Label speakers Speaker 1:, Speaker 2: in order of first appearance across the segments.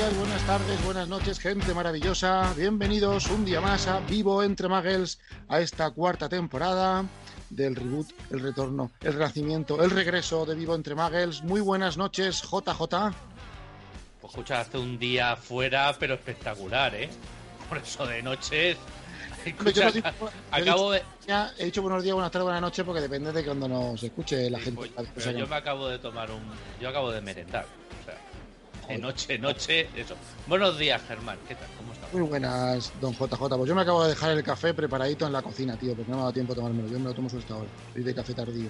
Speaker 1: Días, buenas tardes, buenas noches, gente maravillosa. Bienvenidos un día más a Vivo entre Muggles, a esta cuarta temporada del reboot, el retorno, el renacimiento, el regreso de Vivo entre Muggles. Muy buenas noches, JJ.
Speaker 2: Pues escucha, hace un día fuera, pero espectacular, ¿eh? Por eso de noche. Escucha,
Speaker 1: Yo no digo-
Speaker 2: acabo de.
Speaker 1: Ya he dicho buenos días, buenas tardes, buenas noches, porque depende de cuando nos escuche la gente.
Speaker 2: Pues,
Speaker 1: sea,
Speaker 2: pero yo me acabo de tomar un. Yo acabo de merendar. O sea, de noche, noche, eso. Buenos días, Germán. ¿Qué tal? ¿Cómo estás?
Speaker 1: Muy buenas, don JJ. Pues yo me acabo de dejar el café preparadito en la cocina, tío, porque no me ha dado tiempo a tomármelo. Yo me lo tomo solo esta hora. Soy de café tardío.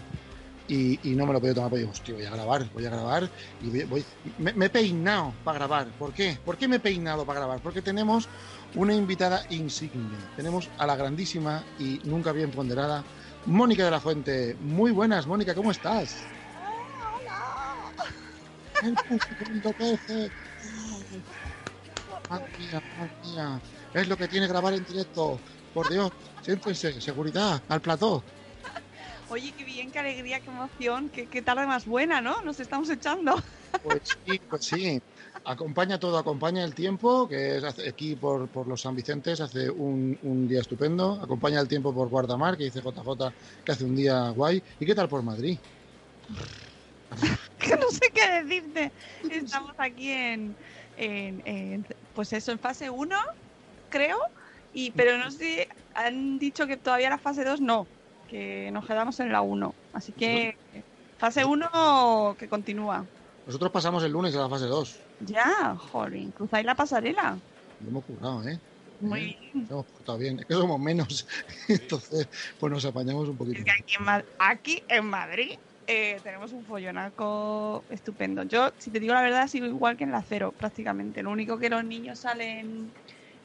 Speaker 1: Y, y no me lo podido tomar, porque digo, hostia, voy a grabar, voy a grabar. Y voy, voy- me, me he peinado para grabar. ¿Por qué? ¿Por qué me he peinado para grabar? Porque tenemos una invitada insigne. Tenemos a la grandísima y nunca bien ponderada Mónica de la Fuente. Muy buenas, Mónica, ¿cómo estás? El público enloquece. Madre mía, madre mía. Es lo que tiene grabar en directo. Por Dios, siéntense, seguridad, al plató.
Speaker 3: Oye, qué bien, qué alegría, qué emoción, qué, qué tarde más buena, ¿no? Nos estamos echando.
Speaker 1: Pues sí, pues sí. Acompaña todo, acompaña el tiempo, que es aquí por, por los San Vicentes hace un, un día estupendo. Acompaña el tiempo por Guardamar, que dice JJ que hace un día guay. ¿Y qué tal por Madrid?
Speaker 3: Que no sé qué decirte. Estamos aquí en, en- en, pues eso, en fase 1, creo. Y, pero no sé, han dicho que todavía la fase 2 no, que nos quedamos en la 1. Así que fase 1 que continúa.
Speaker 1: Nosotros pasamos el lunes a la fase 2.
Speaker 3: Ya, jolín, cruzáis la pasarela.
Speaker 1: Lo hemos currado, ¿eh?
Speaker 3: Muy
Speaker 1: ¿Eh?
Speaker 3: bien.
Speaker 1: Nos hemos portado bien. Es que somos menos. Entonces, pues nos apañamos un poquito.
Speaker 3: Es que aquí en, Ma- aquí en Madrid eh, tenemos un follonaco estupendo. Yo, si te digo la verdad, sigo igual que en la cero, prácticamente. Lo único que los niños salen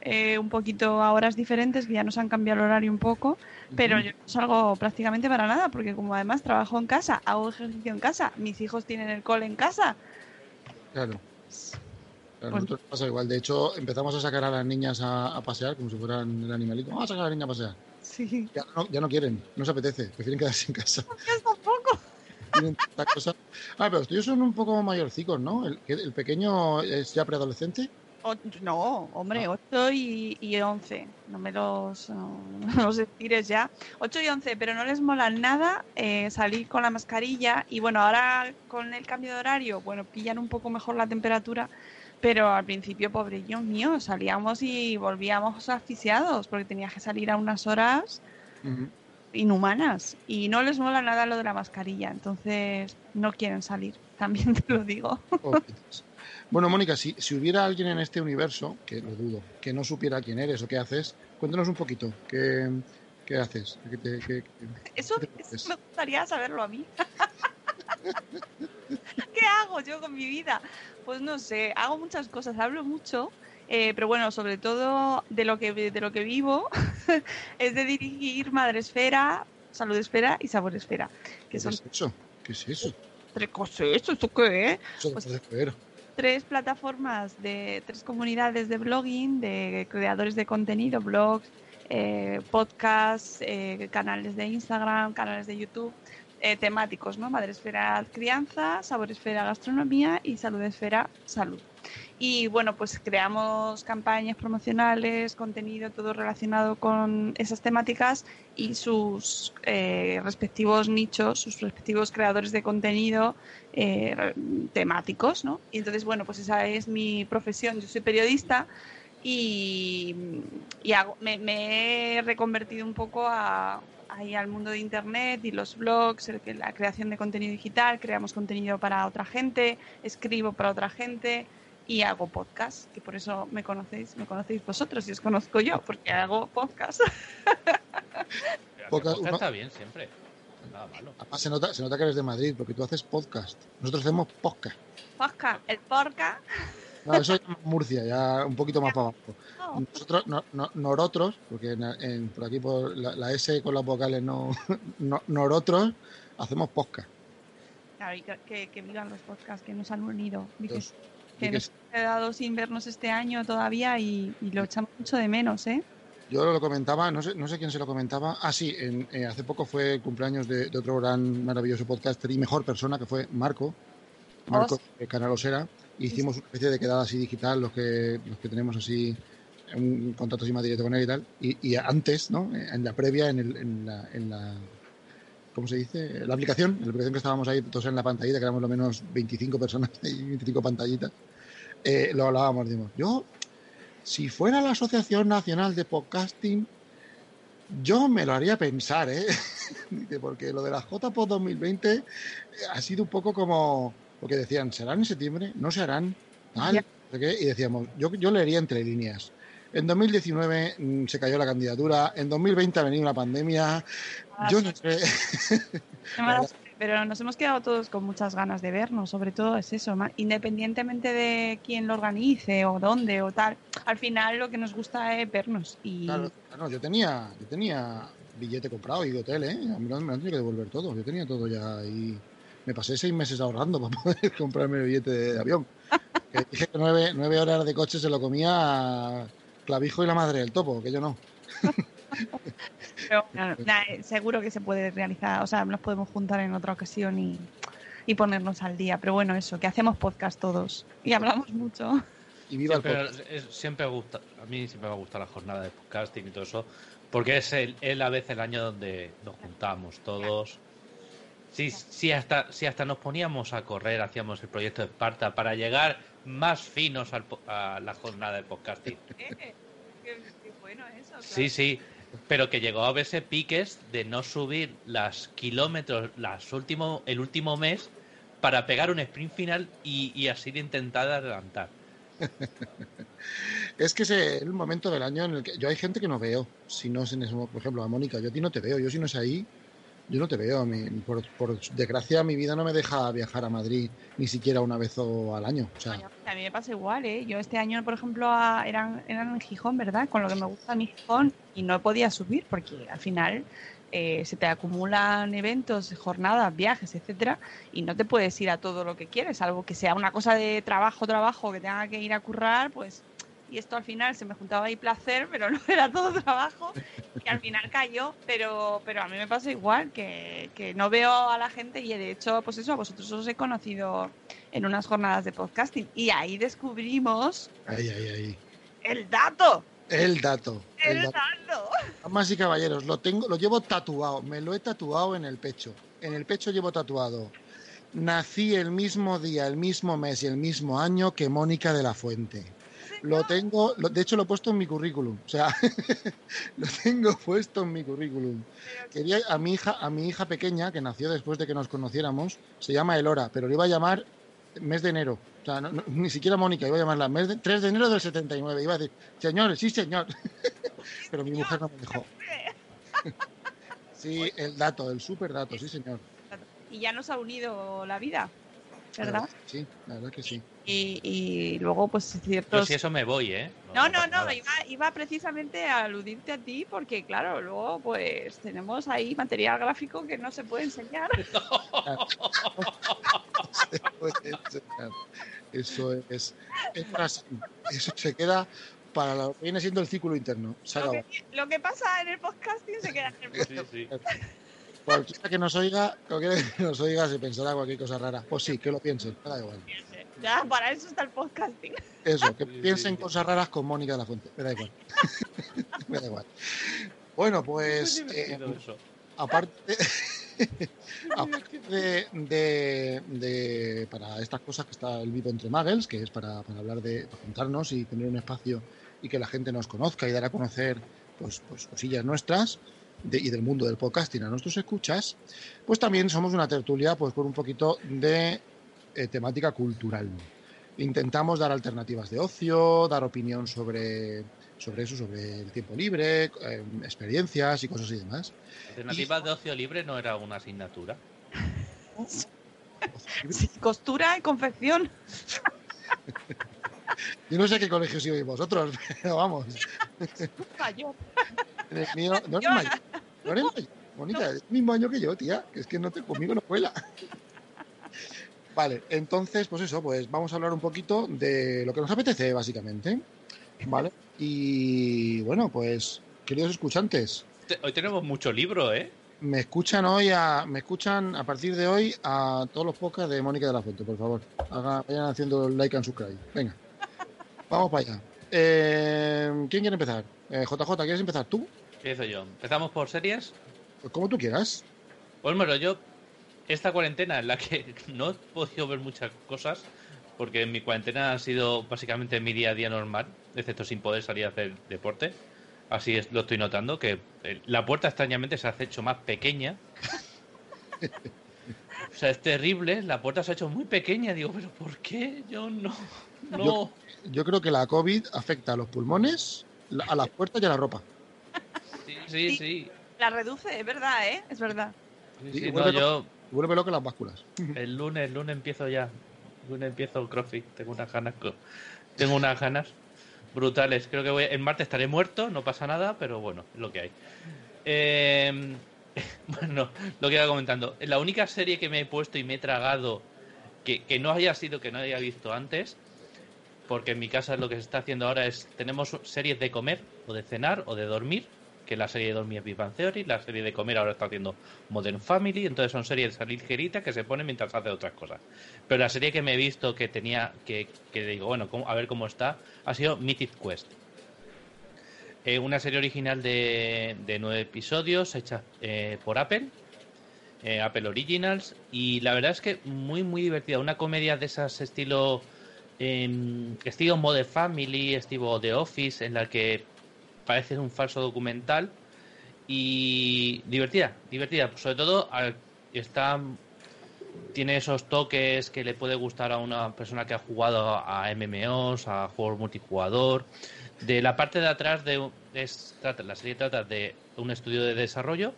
Speaker 3: eh, un poquito a horas diferentes, que ya nos han cambiado el horario un poco, pero yo no salgo prácticamente para nada, porque como además trabajo en casa, hago ejercicio en casa, mis hijos tienen el cole en casa.
Speaker 1: Claro. Claro,
Speaker 3: Pues-
Speaker 1: nosotros nos pasa igual. De hecho, empezamos a sacar a las niñas a, a pasear como si fueran el animalito. Vamos a sacar a la niña a pasear.
Speaker 3: Sí,
Speaker 1: Ya no, ya no quieren, no se apetece, prefieren quedarse en casa. Cosa. Ah, pero los tuyos son un poco mayorcicos, ¿no? El, el pequeño es ya preadolescente.
Speaker 3: O- no, hombre, 8 y, y 11. No me los, no, no los estires ya. 8 y 11, pero no les mola nada eh, salir con la mascarilla. Y bueno, ahora con el cambio de horario, bueno, pillan un poco mejor la temperatura. Pero al principio, pobrillos míos, salíamos y volvíamos asfixiados porque tenías que salir a unas horas
Speaker 1: Ujú.
Speaker 3: Inhumanas. Y no les mola nada lo de la mascarilla. Entonces no quieren salir, también te lo digo.
Speaker 1: Bueno, Mónica, si, si hubiera alguien en este universo, que lo dudo, que no supiera quién eres o qué haces, cuéntanos un poquito. ¿Qué, qué haces? ¿Qué te- qué-
Speaker 3: Eso,
Speaker 1: te
Speaker 3: eso me gustaría saberlo a mí. ¿Qué hago yo con mi vida? Pues no sé, hago muchas cosas, hablo mucho, eh, pero bueno, sobre todo de lo que de lo que vivo es de dirigir Madresfera, Salud Esfera y Sabor Esfera, que
Speaker 1: ¿Qué
Speaker 3: son
Speaker 1: es eso? ¿Qué es eso?
Speaker 3: tres cosas. ¿Esto, esto qué es?
Speaker 1: Eso
Speaker 3: Pues- tres plataformas de tres comunidades de blogging, de creadores de contenido, blogs, eh, podcasts, eh, canales de Instagram, canales de YouTube, eh, temáticos, ¿no? Madresfera Crianza, Saboresfera Gastronomía y Saludesfera Salud. Y bueno, pues creamos campañas promocionales, contenido, todo relacionado con esas temáticas y sus eh, respectivos nichos, sus respectivos creadores de contenido eh, temáticos, ¿no? Y entonces, bueno, pues esa es mi profesión. Yo soy periodista y, y hago- me, he reconvertido un poco a, ahí al mundo de internet y los blogs, el la creación de contenido digital, creamos contenido para otra gente, escribo para otra gente y hago podcast, que por eso me conocéis, me conocéis vosotros y os conozco yo, porque hago podcast.
Speaker 2: Podcast está bien siempre. Nada malo.
Speaker 1: Además, se nota, se nota que eres de Madrid, porque tú haces podcast. Nosotros hacemos podcast.
Speaker 3: Podcast, el podcast.
Speaker 1: No, eso es Murcia, ya un poquito más para abajo.
Speaker 3: no.
Speaker 1: Nosotros, no, no- nosotros, porque en, en- por aquí por la, la S con las vocales no, no nosotros hacemos podcast.
Speaker 3: Claro, y que, que- que vivan los podcasts que nos han unido. y que, nos hemos quedado sin vernos este año todavía y, y lo echamos mucho de menos, ¿eh?
Speaker 1: Yo lo comentaba, no sé, no sé quién se lo comentaba. Ah, sí, en- eh, hace poco fue el cumpleaños de, de otro gran, maravilloso podcaster y mejor persona, que fue Marco. Marco, de Canal Osera. Hicimos una especie de quedada así digital, los que, los que tenemos así un contacto así más directo con él y tal. Y, y antes, ¿no? En la previa, en, el- en la, en la- ¿Cómo se dice? La aplicación, la aplicación que estábamos ahí todos en la pantallita, que éramos lo menos 25 personas y 25 pantallitas. eh, lo hablábamos, decimos, yo si fuera la Asociación Nacional de Podcasting, yo me lo haría pensar, ¿eh? Dice, porque lo de la JPod 2020 eh, ha sido un poco como, porque decían, ¿serán en septiembre? ¿No se harán? Tal, qué, y decíamos, yo, yo leería entre líneas. En 2019 mm, se cayó la candidatura, en 2020 ha venido una pandemia, yo no sé.
Speaker 3: Pero nos hemos quedado todos con muchas ganas de vernos, sobre todo es eso, independientemente de quién lo organice o dónde o tal, al final lo que nos gusta es vernos y
Speaker 1: Claro, claro, yo tenía, yo tenía billete comprado y de hotel, ¿eh? A mí no me han tenido que devolver todo. Yo tenía todo ya y me pasé seis meses ahorrando para poder comprarme el billete de, de avión. Que dije que nueve, nueve horas de coche se lo comía Clavijo y la madre del topo, que yo no.
Speaker 3: pero, eh, seguro que se puede realizar, o sea, nos podemos juntar en otra ocasión y, y ponernos al día, pero bueno, eso, que hacemos podcast todos y hablamos mucho.
Speaker 1: Y viva el
Speaker 2: Siempre,
Speaker 1: podcast.
Speaker 2: es- siempre gusta, a mí siempre me ha gustado la jornada de podcasting y todo eso, porque es, el, es la vez el año donde nos juntamos todos. Si, si, hasta, si hasta nos poníamos a correr, hacíamos el proyecto de Esparta para llegar más finos al po- a la jornada de podcasting.
Speaker 3: qué, bueno eso.
Speaker 2: Sí, sí, pero que llegó a verse piques de no subir las kilómetros las último, el último mes para pegar un sprint final y, y así de intentar adelantar.
Speaker 1: Es que es el momento del año en el que yo hay gente que no veo. Si no es en ese por ejemplo, a Mónica, yo a ti no te veo. Yo si no es ahí, yo no te veo. Mi- por, por desgracia, mi vida no me deja viajar a Madrid ni siquiera una vez o al año.
Speaker 3: A mí me pasa igual, ¿eh? Yo este año, por ejemplo, a- eran, eran en Gijón, ¿verdad? Con lo que me gusta mi Gijón y no podía subir porque al final eh, se te acumulan eventos, jornadas, viajes, etcétera, y no te puedes ir a todo lo que quieres, algo que sea una cosa de trabajo, trabajo, que tenga que ir a currar, pues. Y esto al final se me juntaba ahí placer, pero no era todo trabajo, que al final cayó, pero, pero a mí me pasa igual, que, que no veo a la gente y de hecho, pues eso, a vosotros os he conocido en unas jornadas de podcasting y ahí descubrimos
Speaker 1: ahí, ahí, ahí.
Speaker 3: el dato.
Speaker 1: El dato. El
Speaker 3: El
Speaker 1: dato.
Speaker 3: dato.
Speaker 1: Damas y caballeros, lo tengo, lo llevo tatuado, me lo he tatuado en el pecho. En el pecho llevo tatuado. Nací el mismo día, el mismo mes y el mismo año que Mónica de la Fuente. Lo tengo, lo- de hecho lo he puesto en mi currículum, o sea, lo tengo puesto en mi currículum. Quería a mi hija, a mi hija pequeña que nació después de que nos conociéramos, se llama Elora, pero le iba a llamar mes de enero. O sea, no- no- ni siquiera Mónica, iba a llamarla mes de, 3 de enero del 79. Iba a decir, señor, sí, señor. pero mi mujer no me dejó. Sí, el dato, el super dato, sí, señor.
Speaker 3: Y ya nos ha unido la vida, ¿verdad?
Speaker 1: Sí, la verdad que sí.
Speaker 3: Y, y luego, pues
Speaker 2: Yo
Speaker 3: ciertos.
Speaker 2: si eso me voy, ¿eh?
Speaker 3: No, no, no, iba, iba precisamente a aludirte a ti porque, claro, luego pues tenemos ahí material gráfico que no se puede enseñar.
Speaker 1: Puede enseñar. Eso es. Eso se queda para lo que viene siendo el círculo interno. Se
Speaker 3: Lo que, lo que pasa en el podcasting se queda en el podcast.
Speaker 2: Sí, sí.
Speaker 1: Cualquiera que nos oiga, cualquiera que nos oiga se pensará cualquier cosa rara. Pues sí, que lo piensen, me da igual.
Speaker 3: Ya, para eso está el podcasting.
Speaker 1: Eso, que piensen cosas raras con Mónica de la Fuente. Me da igual. me da igual. Bueno, pues eh, aparte, aparte de, de- de- para estas cosas que está el vivo entre Muggles, que es para, para hablar de para juntarnos y tener un espacio y que la gente nos conozca y dar a conocer pues, pues cosillas nuestras y del mundo del podcasting a nuestros escuchas, pues también somos una tertulia pues con un poquito de eh, temática cultural. Intentamos dar alternativas de ocio, dar opinión sobre, sobre eso, sobre el tiempo libre, eh, experiencias y cosas y demás.
Speaker 2: ¿Alternativas de ocio libre no era una asignatura?
Speaker 3: costura y confección.
Speaker 1: Yo no sé qué colegio ibais vosotros, pero vamos.
Speaker 3: Mayor.
Speaker 1: El mío, no mayor. No eres mayor. Mónica, es el mismo año que yo, tía. Que es que no te, conmigo no cuela. Vale, entonces, pues eso, pues vamos a hablar un poquito de lo que nos apetece, básicamente. ¿Vale? Y bueno, pues, queridos escuchantes.
Speaker 2: Hoy tenemos mucho libro, ¿eh?
Speaker 1: Me escuchan hoy a, me escuchan a partir de hoy a todos los podcasts de Mónica de la Fuente, por favor. vayan haciendo like and subscribe. Venga. Vamos para allá. Eh, ¿Quién quiere empezar? JJ, eh, ¿quieres empezar tú?
Speaker 2: Empiezo yo. ¿Empezamos por series?
Speaker 1: Pues como tú quieras.
Speaker 2: Pues bueno, yo esta cuarentena en la que no he podido ver muchas cosas, porque mi cuarentena ha sido básicamente mi día a día normal, excepto sin poder salir a hacer deporte. Así es, lo estoy notando, que eh, la puerta extrañamente se ha hecho más pequeña. o sea, es terrible, la puerta se ha hecho muy pequeña. Digo, pero ¿por qué? Yo no... no...
Speaker 1: Yo, creo que la COVID afecta a los pulmones, a las puertas y a la ropa.
Speaker 2: Sí, sí, sí.
Speaker 3: La reduce, es verdad, ¿eh? Es verdad.
Speaker 1: Sí, vuelve, yo... vuelve loco las básculas.
Speaker 2: El lunes, el lunes empiezo ya. El lunes empiezo el CrossFit. Tengo unas ganas. Tengo unas ganas brutales. Creo que voy, el martes estaré muerto, no pasa nada, pero bueno, es lo que hay. Em, bueno, lo que iba comentando. La única serie que me he puesto y me he tragado que, que, no haya sido que no haya visto antes, porque en mi casa lo que se está haciendo ahora es, tenemos series de comer o de cenar o de dormir, que la serie de dormir es Big Bang Theory, la serie de comer ahora está haciendo Modern Family, entonces son series salir ligerita que se ponen mientras hace otras cosas. Pero la serie que me he visto que tenía, que, que digo, bueno, a ver cómo está, ha sido Mythic Quest. Eh, una serie original de, de nueve episodios hecha eh, por Apple, eh, Apple Originals, y la verdad es que muy, muy divertida. Una comedia de esas estilo, em, estilo Modern Family, estilo The Office, en la que parece un falso documental y divertida, divertida. Sobre todo está tiene esos toques que le puede gustar a una persona que ha jugado a MMOs, a juegos multijugador. De la parte de atrás de la serie trata de un estudio de desarrollo,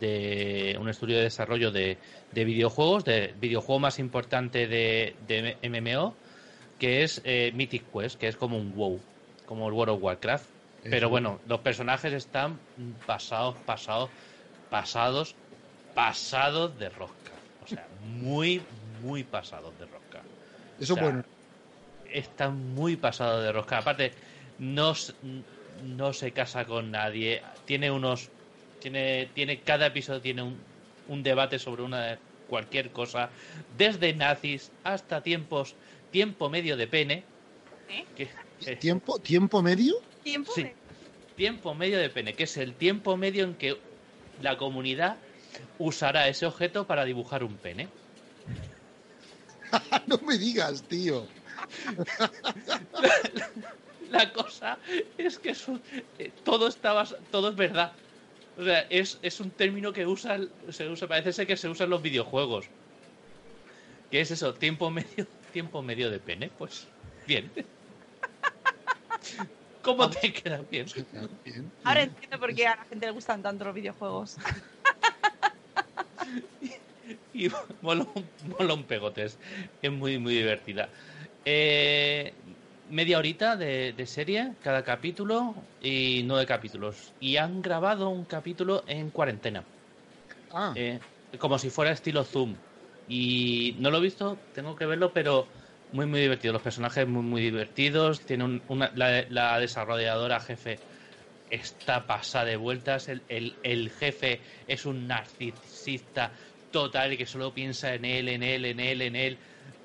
Speaker 2: de un estudio de desarrollo de, videojuegos, de videojuego más importante de, de MMO, que es eh, Mythic Quest, que es como un WoW, como el World of Warcraft pero bueno, los personajes están pasados, pasados, pasados, pasados de rosca. O sea, muy, muy pasados de rosca.
Speaker 1: Eso es bueno.
Speaker 2: Están muy pasados de rosca. Aparte, no, no se casa con nadie. Tiene unos. Tiene, tiene, cada episodio tiene un, un debate sobre una cualquier cosa. Desde nazis hasta tiempos. Tiempo medio de pene.
Speaker 1: ¿Eh? ¿Tiempo, ¿Tiempo medio?
Speaker 3: Tiempo,
Speaker 2: sí. tiempo medio de pene, que es el tiempo medio en que la comunidad usará ese objeto para dibujar un pene.
Speaker 1: no me digas, tío.
Speaker 2: la, cosa es que eh, todo está todo es verdad. O sea, es, es un término que usa, se usa, parece ser que se usa en los videojuegos. ¿Qué es eso? Tiempo medio, tiempo medio de pene, pues bien. ¿Cómo te queda bien?
Speaker 3: Ahora entiendo por qué a la gente le gustan tanto los videojuegos.
Speaker 2: y, mola, un pegotes. Es muy, muy divertida. Eh, media horita de, serie, cada capítulo y nueve capítulos. Y han grabado un capítulo en cuarentena.
Speaker 1: Ah.
Speaker 2: Eh, como si fuera estilo Zoom. Y no lo he visto, tengo que verlo, pero muy, muy divertido. Los personajes muy, muy divertidos. Tiene una, la, desarrolladora jefe está pasada de vueltas. El, el, jefe es un narcisista total que solo piensa en él, en él, en él, en él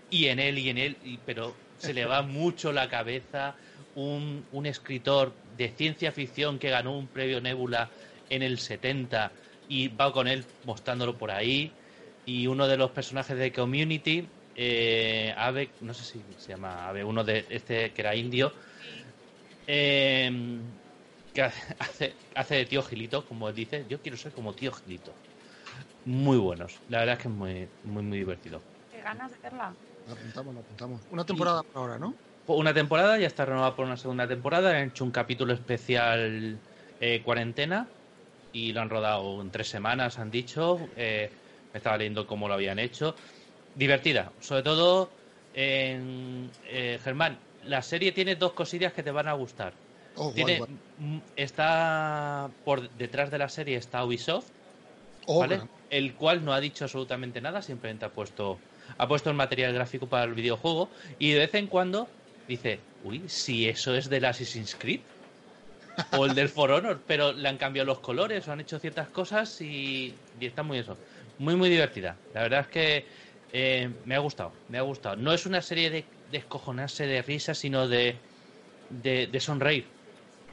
Speaker 2: y en él y en él. pero se le va mucho la cabeza. Un, un escritor de ciencia ficción que ganó un premio Nebula en el 70 y va con él mostrándolo por ahí. Y uno de los personajes de Community eh, Ave, no sé si se llama Ave, uno de este que era indio, Eh, que hace, hace de tío Gilito, como dice. Yo quiero ser como tío Gilito. Muy buenos. La verdad es que es muy, muy, muy divertido.
Speaker 3: Qué ganas de verla.
Speaker 1: La apuntamos, la apuntamos. Una temporada por ahora, ¿no?
Speaker 2: Una temporada, ya está renovada por una segunda temporada. Han hecho un capítulo especial eh, cuarentena y lo han rodado en tres semanas, han dicho. Eh, estaba leyendo cómo lo habían hecho. Divertida, sobre todo, en, eh, Germán, la serie tiene dos cosillas que te van a gustar.
Speaker 1: Oh,
Speaker 2: Tiene,
Speaker 1: guay.
Speaker 2: está por detrás de la serie está Ubisoft,
Speaker 1: Oh,
Speaker 2: ¿vale? El cual no ha dicho absolutamente nada, simplemente ha puesto ha puesto el material gráfico para el videojuego y de vez en cuando dice, uy, si eso es del Assassin's Creed o el del For Honor, pero le han cambiado los colores o han hecho ciertas cosas y, y está muy eso, muy muy divertida. La verdad es que eh, me ha gustado, me ha gustado. No es una serie de, de escojonarse de risa, sino de, de, de sonreír.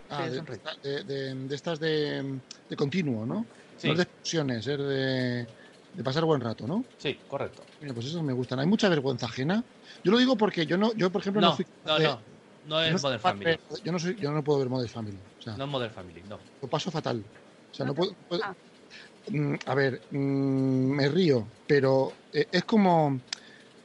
Speaker 1: Ah,
Speaker 2: Sí,
Speaker 1: de,
Speaker 2: sonreír.
Speaker 1: de- de- de estas de, de continuo, ¿no?
Speaker 2: Sí.
Speaker 1: No es de explosiones, es de, de pasar buen rato, ¿no?
Speaker 2: Sí, correcto.
Speaker 1: Mira, pues esos me gustan. Hay mucha vergüenza ajena. Yo lo digo porque yo no, yo por ejemplo no,
Speaker 2: No,
Speaker 1: fui
Speaker 2: no,
Speaker 1: de-
Speaker 2: no, no es
Speaker 1: no
Speaker 2: Modern Family.
Speaker 1: Yo no soy, yo no puedo ver Modern Family. O sea,
Speaker 2: No es Modern Family, no.
Speaker 1: lo paso fatal. O sea, no,
Speaker 3: No
Speaker 1: puedo. puedo-
Speaker 3: Ah.
Speaker 1: A ver, mm, me río, pero eh, es como,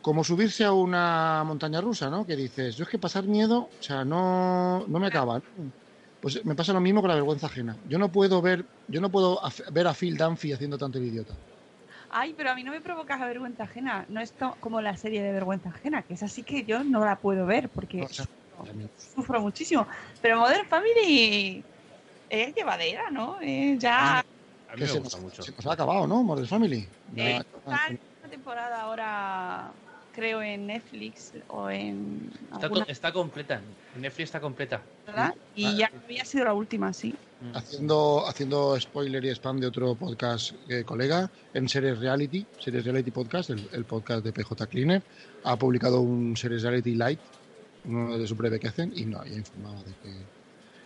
Speaker 1: como subirse a una montaña rusa, ¿no? Que dices, yo es que pasar miedo, o sea, no, no me acaba. ¿no? Pues me pasa lo mismo con la vergüenza ajena. Yo no puedo ver, yo no puedo ver a Phil Dunphy haciendo tanto el idiota.
Speaker 3: Ay, pero a mí no me provoca vergüenza ajena. No es como la serie de vergüenza ajena, que es así que yo no la puedo ver porque
Speaker 1: No, o sea,
Speaker 3: sufro muchísimo. Pero Modern Family es llevadera, ¿no? Eh, ya
Speaker 2: A mí
Speaker 1: que
Speaker 2: me
Speaker 1: se,
Speaker 2: gusta
Speaker 1: nos,
Speaker 2: mucho.
Speaker 1: se nos ha acabado, ¿no? Modern Family.
Speaker 3: eh,
Speaker 1: Ya-
Speaker 3: está en una temporada ahora, creo, en Netflix o en
Speaker 2: Está,
Speaker 3: alguna,
Speaker 2: está completa. Netflix está completa.
Speaker 3: ¿verdad? Y
Speaker 1: Ah,
Speaker 3: ya había sido la última, sí.
Speaker 2: Mm.
Speaker 1: Haciendo, haciendo spoiler y spam de otro podcast eh, colega en Series Reality, Series Reality Podcast, el, el podcast de PJ Cleaner, ha publicado un Series Reality Light, uno de su breve que hacen, y no, ya informaba de que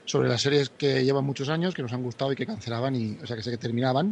Speaker 1: sobre las series que llevan muchos años, que nos han gustado y que cancelaban, y, o sea, que se terminaban.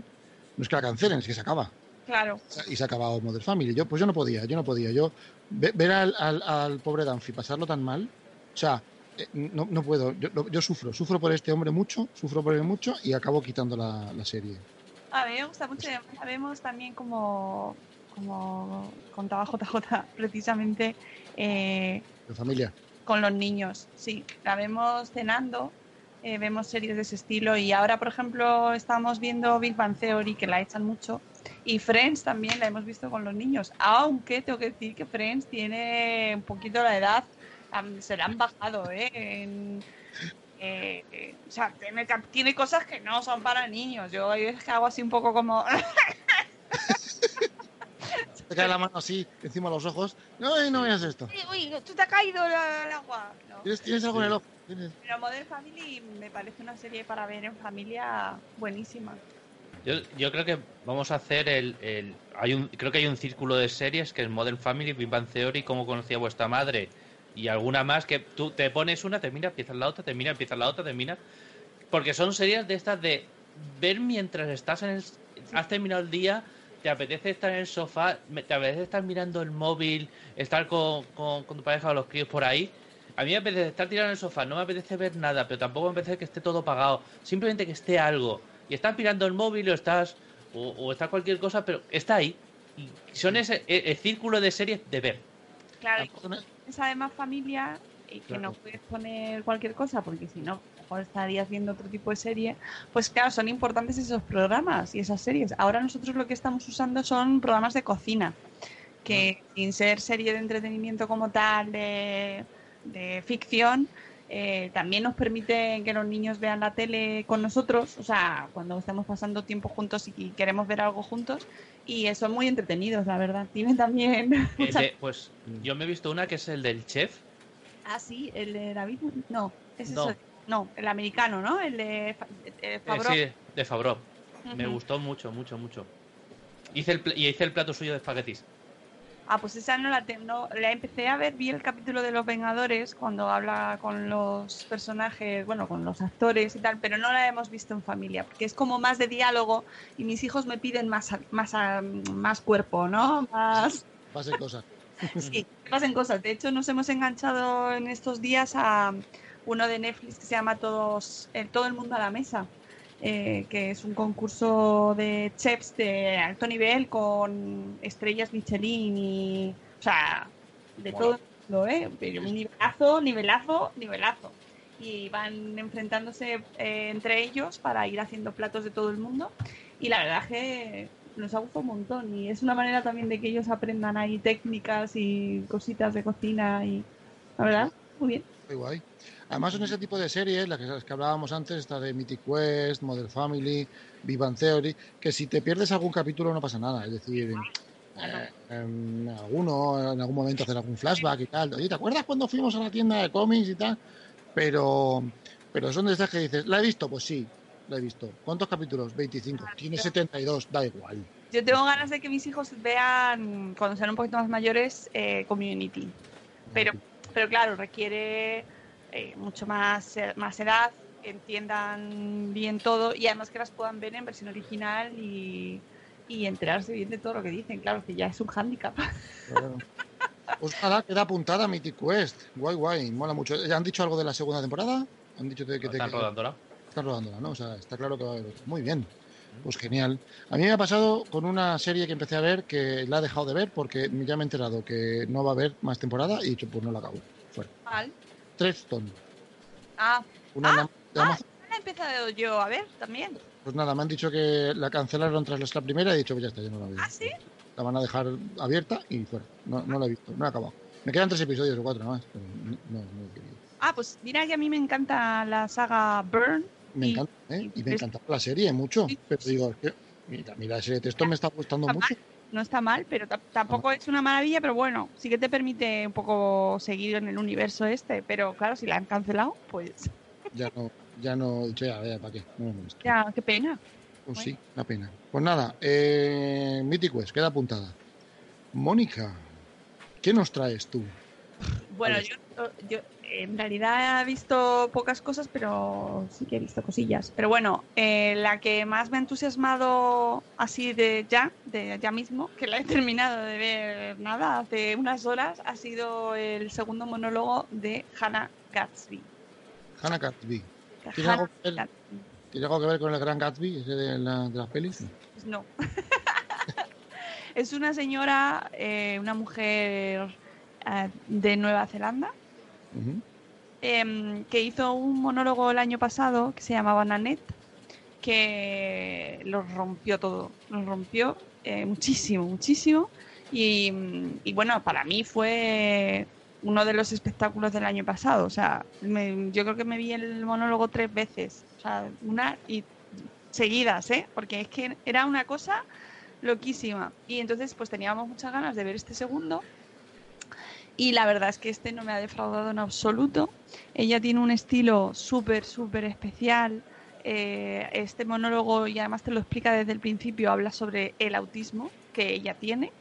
Speaker 1: No es que la cancelen, es que se acaba.
Speaker 3: Claro.
Speaker 1: Y se ha acabado Modern Family. Yo, pues yo no podía, yo no podía. Yo ve- ver al, al, al pobre Danfi pasarlo tan mal, o sea, eh, no, no puedo. Yo, yo sufro, sufro por este hombre mucho, sufro por él mucho y acabo quitando la, la serie.
Speaker 3: A mí me gusta mucho. La vemos también como, como contaba JJ precisamente eh,
Speaker 1: De familia.
Speaker 3: con los niños. Sí, la vemos cenando, eh, vemos series de ese estilo y ahora, por ejemplo, estamos viendo Big Bang Theory, que la echan mucho, y Friends también la hemos visto con los niños, aunque tengo que decir que Friends tiene un poquito la edad, am, se la han bajado, ¿eh? En- eh, eh, o sea, tiene, tiene cosas que no son para niños. Yo es que hago así un poco como...
Speaker 1: Te cae la mano así, encima de los ojos. No, eh, no veas esto.
Speaker 3: Uy, tú te ha caído el agua. No.
Speaker 1: ¿Tienes, tienes algo en el ojo? ¿Tienes?
Speaker 3: Pero Modern Family me parece una serie para ver en familia buenísima.
Speaker 2: Yo, yo creo que vamos a hacer el, el- hay un creo que hay un círculo de series que es Modern Family, Big Bang Theory, cómo conocía vuestra madre y alguna más que tú te pones una, termina, empiezas la otra, termina, empiezas la otra, termina porque son series de estas de ver mientras estás en el, has terminado el día, te apetece estar en el sofá, te apetece estar mirando el móvil, estar con, con, con tu pareja o los críos por ahí. A mí me apetece estar tirado en el sofá, no me apetece ver nada, pero tampoco me apetece que esté todo apagado. Simplemente que esté algo. Y estás mirando el móvil o estás. O, o está cualquier cosa, pero está ahí. Y son ese el, el círculo de series de ver.
Speaker 3: Claro, es además familia y que no puedes poner cualquier cosa porque si no, mejor estarías viendo otro tipo de serie. Pues claro, son importantes esos programas y esas series. Ahora nosotros lo que estamos usando son programas de cocina, que sin ser serie de entretenimiento como tal, de, de ficción, eh, también nos permite que los niños vean la tele con nosotros, o sea, cuando estamos pasando tiempo juntos y queremos ver algo juntos. Y son muy entretenidos, la verdad. Tienen también
Speaker 2: de- pues yo me he visto una que es el del chef.
Speaker 3: Ah, sí, el de David. No, es no, el americano, ¿no? El de Fa- eh,
Speaker 2: eh, sí, de Favreau. Me
Speaker 3: Ujú.
Speaker 2: gustó mucho, mucho, mucho. Hice el, pl- y hice el plato suyo de espaguetis.
Speaker 3: Ah, pues esa no la, te- no, la empecé a ver, vi el capítulo de Los Vengadores cuando habla con los personajes, bueno, con los actores y tal, pero no la hemos visto en familia, porque es como más de diálogo y mis hijos me piden más, más, más cuerpo, ¿no? Más...
Speaker 1: Pase cosas.
Speaker 3: Sí, pasen cosas. De hecho, nos hemos enganchado en estos días a, uno de Netflix que se llama Todos, el, Todo el Mundo a la Mesa, eh, que es un concurso de chefs de alto nivel con estrellas Michelin y, o sea, de todo el mundo, ¿eh? Pero un nivelazo, nivelazo, nivelazo. Y van enfrentándose eh, entre ellos para ir haciendo platos de todo el mundo. Y la verdad es que nos ha gustado un montón. Y es una manera también de que ellos aprendan ahí técnicas y cositas de cocina. Y la verdad, muy bien.
Speaker 1: Muy guay. Además son ese tipo de series, las que, las que hablábamos antes, esta de Mythic Quest, Model Family, Bang Theory, que si te pierdes algún capítulo no pasa nada. Es decir, eh, en alguno, en algún momento hacer algún flashback y tal. Oye, ¿te acuerdas cuando fuimos a la tienda de cómics y tal? Pero, pero son de estas que dices, ¿la he visto? Pues sí, la he visto. ¿Cuántos capítulos? 25. Tiene 72, da igual.
Speaker 3: Yo tengo ganas de que mis hijos vean, cuando sean un poquito más mayores, eh, Community. Pero, pero claro, requiere eh, mucho más, eh, más edad, que entiendan bien todo y además que las puedan ver en versión original y, y enterarse bien de todo lo que dicen. Claro, que ya es un hándicap.
Speaker 1: Claro. Pues nada, queda apuntada Mythic Quest. Guay, guay, mola mucho. ¿Ya han dicho algo de la segunda temporada? Han dicho que, que,
Speaker 2: Están
Speaker 1: que-
Speaker 2: rodándola.
Speaker 1: están rodándola, ¿no? O sea, está claro que va a haber otra. Muy bien. Pues genial. A mí me ha pasado con una serie que empecé a ver que la he dejado de ver porque ya me he enterado que no va a haber más temporada y pues no la acabo. Fuera.
Speaker 3: Mal.
Speaker 1: Treadstone.
Speaker 3: Ah,
Speaker 1: Una
Speaker 3: Ah, ah, he empezado yo a ver también.
Speaker 1: Pues nada, me han dicho que la cancelaron tras la primera y he dicho, pues ya está, ya no la veo.
Speaker 3: ¿Ah, sí?
Speaker 1: La van a dejar abierta y fuera. No, no la he visto, no he acabado. Me quedan tres episodios o cuatro nada más, pero no, no, no he querido.
Speaker 3: Ah, pues mira que a mí me encanta la saga Burn.
Speaker 1: Me
Speaker 3: Y-
Speaker 1: encanta, ¿eh? Y me encanta la serie mucho. Pero digo, es que, mira, mira, la serie de texto me está gustando mucho.
Speaker 3: No está mal, pero ta- tampoco es una maravilla, pero bueno, sí que te permite un poco seguir en el universo este. Pero claro, si la han cancelado, pues
Speaker 1: Ya no, ya no ya, ya, ¿para qué? No me molesto.
Speaker 3: ya, qué pena.
Speaker 1: Pues sí, la pena. Pues nada, eh, Mythic Quest, queda apuntada. Mónica, ¿qué nos traes tú?
Speaker 3: Bueno, yo en realidad he visto pocas cosas, pero sí que he visto cosillas. Pero bueno, eh, la que más me ha entusiasmado así de ya, de ya mismo, que la he terminado de ver nada hace unas horas, ha sido el segundo monólogo de Hannah Gatsby.
Speaker 1: Hannah Gatsby. ¿Tiene
Speaker 3: Hannah
Speaker 1: algo, que ver,
Speaker 3: Gatsby.
Speaker 1: ¿Tiene algo que ver con el gran Gatsby, ese de, la- de las pelis?
Speaker 3: Pues no. es una señora, eh, una mujer eh, de Nueva Zelanda, Em, que hizo un monólogo el año pasado que se llamaba Nanette, que lo rompió todo, lo rompió eh, muchísimo, muchísimo. Y, y bueno, para mí fue uno de los espectáculos del año pasado. O sea, me- yo creo que me vi el monólogo tres veces. O una y seguidas, ¿eh? Porque es que era una cosa loquísima. Y entonces, pues teníamos muchas ganas de ver este segundo. Y la verdad es que este no me ha defraudado en absoluto. Ella tiene un estilo súper, súper especial. Eh, este monólogo, y además te lo explica desde el principio, habla sobre el autismo que ella tiene.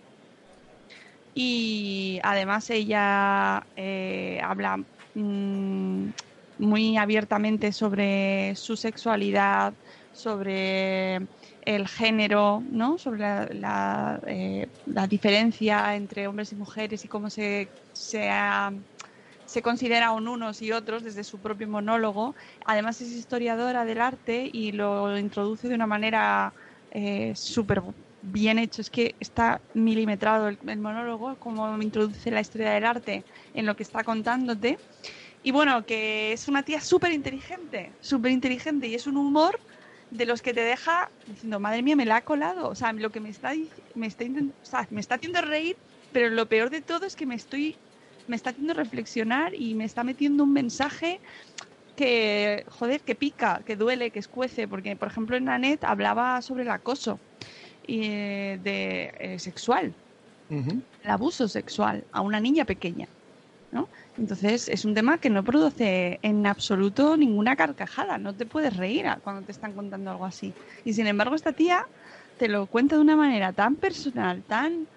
Speaker 3: Y además ella eh, habla mm, muy abiertamente sobre su sexualidad, sobre el género, ¿no? sobre la, la, eh, la diferencia entre hombres y mujeres y cómo se, se, ha- se consideran unos y otros desde su propio monólogo. Además es historiadora del arte y lo introduce de una manera eh, súper bien hecho. Es que está milimetrado el, el monólogo, como introduce la historia del arte en lo que está contándote. Y bueno, que es una tía súper inteligente, súper inteligente y es un humor de los que te deja diciendo, madre mía, me la ha colado. O sea, lo que me está, me está, intent- o sea, me está haciendo reír, pero lo peor de todo es que me estoy me está haciendo reflexionar y me está metiendo un mensaje que, joder, que pica, que duele, que escuece, porque, por ejemplo, en Nanette hablaba sobre el acoso y, eh, de, eh, sexual, el abuso sexual a una niña pequeña, ¿no? Entonces, es un tema que no produce en absoluto ninguna carcajada, no te puedes reír cuando te están contando algo así. Y sin embargo, esta tía te lo cuenta de una manera tan personal, tan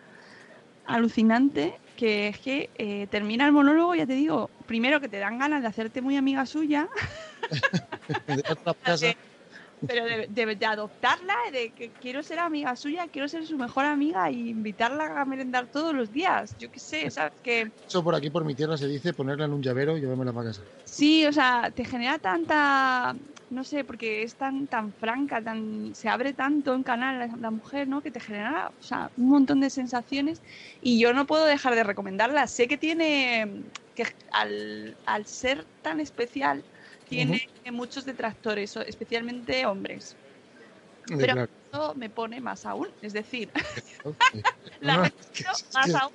Speaker 3: alucinante, que es que eh, termina el monólogo, ya te digo, primero que te dan ganas de hacerte muy amiga suya,
Speaker 1: De otra casa,
Speaker 3: pero de, de- de adoptarla, de que quiero ser amiga suya, quiero ser su mejor amiga y invitarla a merendar todos los días. Yo qué sé, ¿sabes? Que
Speaker 1: Eso por aquí, por mi tierra, se dice ponerla en un llavero y llevármela para casa.
Speaker 3: sí, o sea, te genera tanta, no sé, porque es tan, tan franca, tan, se abre tanto en canal la, la mujer, ¿no? Que te genera, o sea, un montón de sensaciones y yo no puedo dejar de recomendarla. Sé que tiene, que al, al ser tan especial, tiene muchos detractores, especialmente hombres.
Speaker 1: Eh,
Speaker 3: Pero
Speaker 1: claro.
Speaker 3: eso me pone más aún. Es decir, la
Speaker 1: no,
Speaker 3: más aún.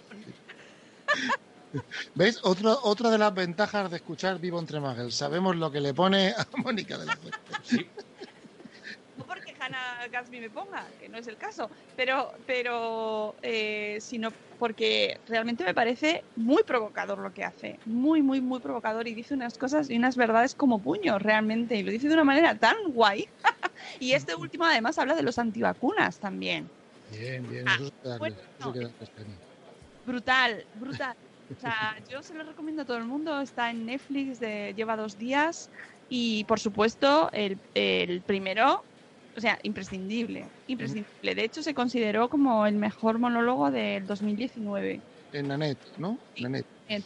Speaker 1: ¿Ves? Otra, otra de las ventajas de escuchar Vivo entre Muggles. Sabemos lo que le pone a Mónica de la Fuente.
Speaker 2: Sí,
Speaker 3: Hannah Gatsby me ponga, que no es el caso, pero, pero eh, sino porque realmente me parece muy provocador lo que hace. Muy, muy, muy provocador. Y dice unas cosas y unas verdades como puños, realmente. Y lo dice de una manera tan guay. y este último, además, habla de los antivacunas también.
Speaker 1: Bien, bien.
Speaker 3: Ah,
Speaker 1: Eso
Speaker 3: bueno,
Speaker 1: eso
Speaker 3: no.
Speaker 1: castaño.
Speaker 3: Brutal, brutal. O sea, yo se lo recomiendo a todo el mundo. Está en Netflix, de- lleva dos días. Y por supuesto, el, el primero, o sea, imprescindible. Imprescindible. De hecho, se consideró como el mejor monólogo del 2019.
Speaker 1: En Nanette, ¿no?
Speaker 3: Sí.
Speaker 1: Nanette.
Speaker 3: En-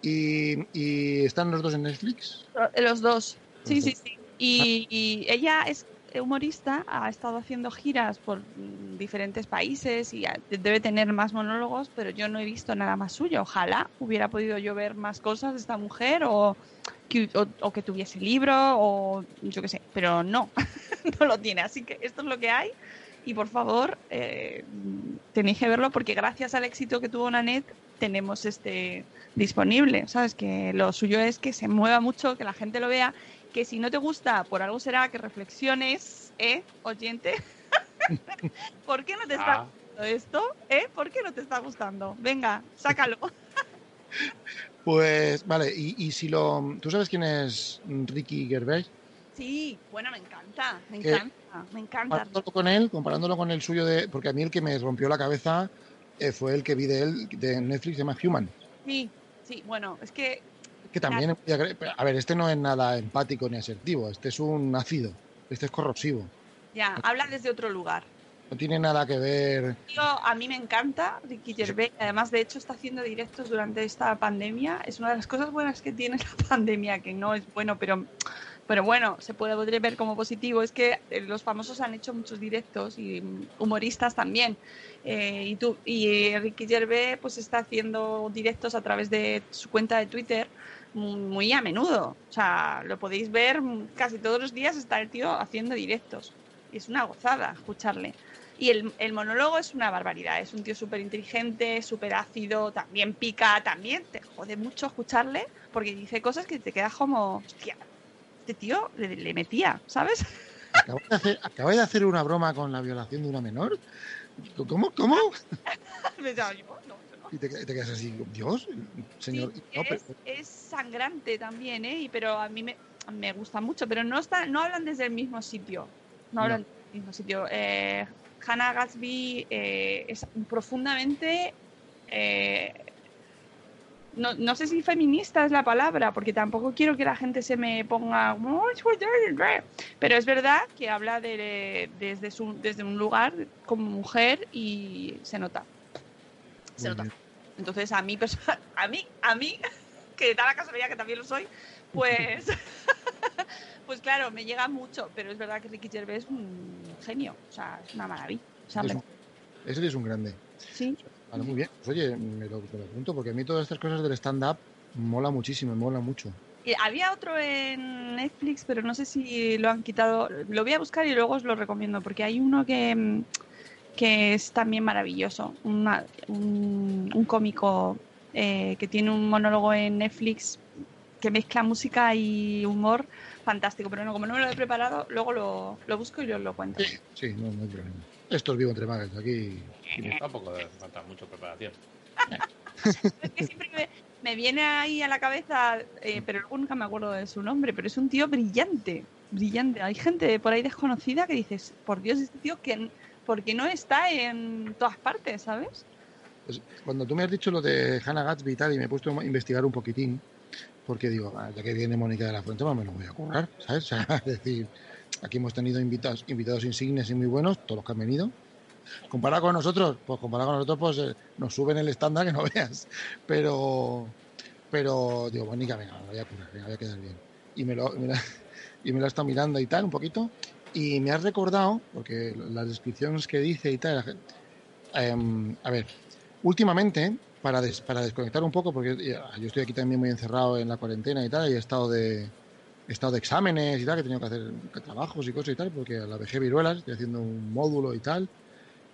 Speaker 1: ¿Y, ¿Y están los dos en Netflix?
Speaker 3: Los dos. Sí, sí, sí. Y, y ella es humorista, ha estado haciendo giras por mm, diferentes países y debe tener más monólogos, pero yo no he visto nada más suyo. Ojalá hubiera podido yo ver más cosas de esta mujer o que, o, o que tuviese libro o yo qué sé, pero no, no lo tiene. Así que esto es lo que hay y por favor eh, tenéis que verlo porque gracias al éxito que tuvo Nanette tenemos este disponible, ¿sabes? Que lo suyo es que se mueva mucho, que la gente lo vea, que si no te gusta, por algo será que reflexiones, ¿eh, oyente? ¿Por qué no te está
Speaker 2: Ah,
Speaker 3: gustando esto? ¿Eh? ¿Por qué no te está gustando? Venga, sácalo.
Speaker 1: Pues, vale, y, y si lo... ¿Tú sabes quién es Ricky Gervais?
Speaker 3: Sí, bueno, me encanta, me
Speaker 1: ¿Qué?
Speaker 3: encanta, me encanta.
Speaker 1: Comparándolo con él, comparándolo con el suyo de... Porque a mí el que me rompió la cabeza eh, fue el que vi de él, de Netflix, se llama Human.
Speaker 3: Sí, sí, bueno, es que
Speaker 1: Que también... agre- A ver, este no es nada empático ni asertivo, este es un ácido, este es corrosivo.
Speaker 3: ya, habla desde otro lugar.
Speaker 1: No tiene nada que ver...
Speaker 3: Yo, a mí me encanta Ricky Gervais. Además, de hecho, está haciendo directos durante esta pandemia. Es una de las cosas buenas que tiene la pandemia, que no es bueno, pero, pero bueno, se puede ver como positivo. Es que eh, los famosos han hecho muchos directos y mm, humoristas también. Eh, y, tú, y Ricky Gervais pues está haciendo directos a través de su cuenta de Twitter muy, a menudo. O sea, lo podéis ver casi todos los días está el tío haciendo directos. Y es una gozada escucharle. Y el, el monólogo es una barbaridad. Es un tío súper inteligente, súper ácido, también pica, también te jode mucho escucharle porque dice cosas que te quedas como, hostia, este tío le, le metía, ¿sabes?
Speaker 1: ¿Acabáis de, hacer, acabáis de hacer una broma con la violación de una menor? ¿Cómo? ¿Cómo?
Speaker 3: No.
Speaker 1: Y te, te quedas así, Dios, señor.
Speaker 3: Sí,
Speaker 1: no, pero-
Speaker 3: es, sangrante también, ¿eh? Y- Pero a mí me, me gusta mucho, pero no, está, no hablan desde el mismo sitio. No hablan
Speaker 1: No.
Speaker 3: desde el mismo sitio. Eh, Hannah Gatsby eh, es profundamente... eh, no, no sé si feminista es la palabra, porque tampoco quiero que la gente se me ponga... Pero es verdad que habla de, desde, su, desde un lugar como mujer y se nota. Se nota. Entonces, a mí, a mí, a mí, que da la casualidad que también lo soy, pues, pues claro, me llega mucho, pero es verdad que Ricky Gervais es un genio, o sea, es una maravilla.
Speaker 1: Es un- Ese es un grande.
Speaker 3: sí,
Speaker 1: Vale, muy bien. Pues oye, me lo, me lo apunto porque a mí todas estas cosas del stand-up mola muchísimo, mola mucho.
Speaker 3: Y había otro en Netflix, pero no sé si lo han quitado. Lo voy a buscar y luego os lo recomiendo, porque hay uno que, mm, que es también maravilloso. Una- un, un cómico eh, que tiene un monólogo en Netflix que mezcla música y humor fantástico. Pero no, como no me lo he preparado, luego lo, lo busco y os lo cuento.
Speaker 1: Sí, sí, no, no hay problema. Esto es vivo entre magas, aquí.
Speaker 2: tampoco falta mucha preparación.
Speaker 3: Es que siempre me, me viene ahí a la cabeza, eh, pero luego nunca me acuerdo de su nombre, pero es un tío brillante, brillante. Hay gente por ahí desconocida que dices, por Dios, este tío, que, porque no está en todas partes, ¿sabes?
Speaker 1: Pues, cuando tú me has dicho lo de Hannah Gatsby y tal, y me he puesto a investigar un poquitín, porque digo, ah, ya que viene Mónica de la Fuente, pues me lo voy a currar, ¿sabes? Es decir, aquí hemos tenido invitados, invitados insignes y muy buenos, todos los que han venido. Comparado con nosotros, pues comparado con nosotros, pues eh, nos suben el estándar que no veas. Pero, pero digo, Mónica, venga, me lo voy a curar, venga, voy a quedar bien. Y me lo, me y me lo he estado mirando y tal, un poquito. Y me has recordado, porque las descripciones que dice y tal, em, a ver, últimamente, para, des- para desconectar un poco, porque yo estoy aquí también muy encerrado en la cuarentena y tal, y he estado de, estado de exámenes y tal, que he tenido que hacer trabajos y cosas y tal, porque a la vejé viruelas, estoy haciendo un módulo y tal.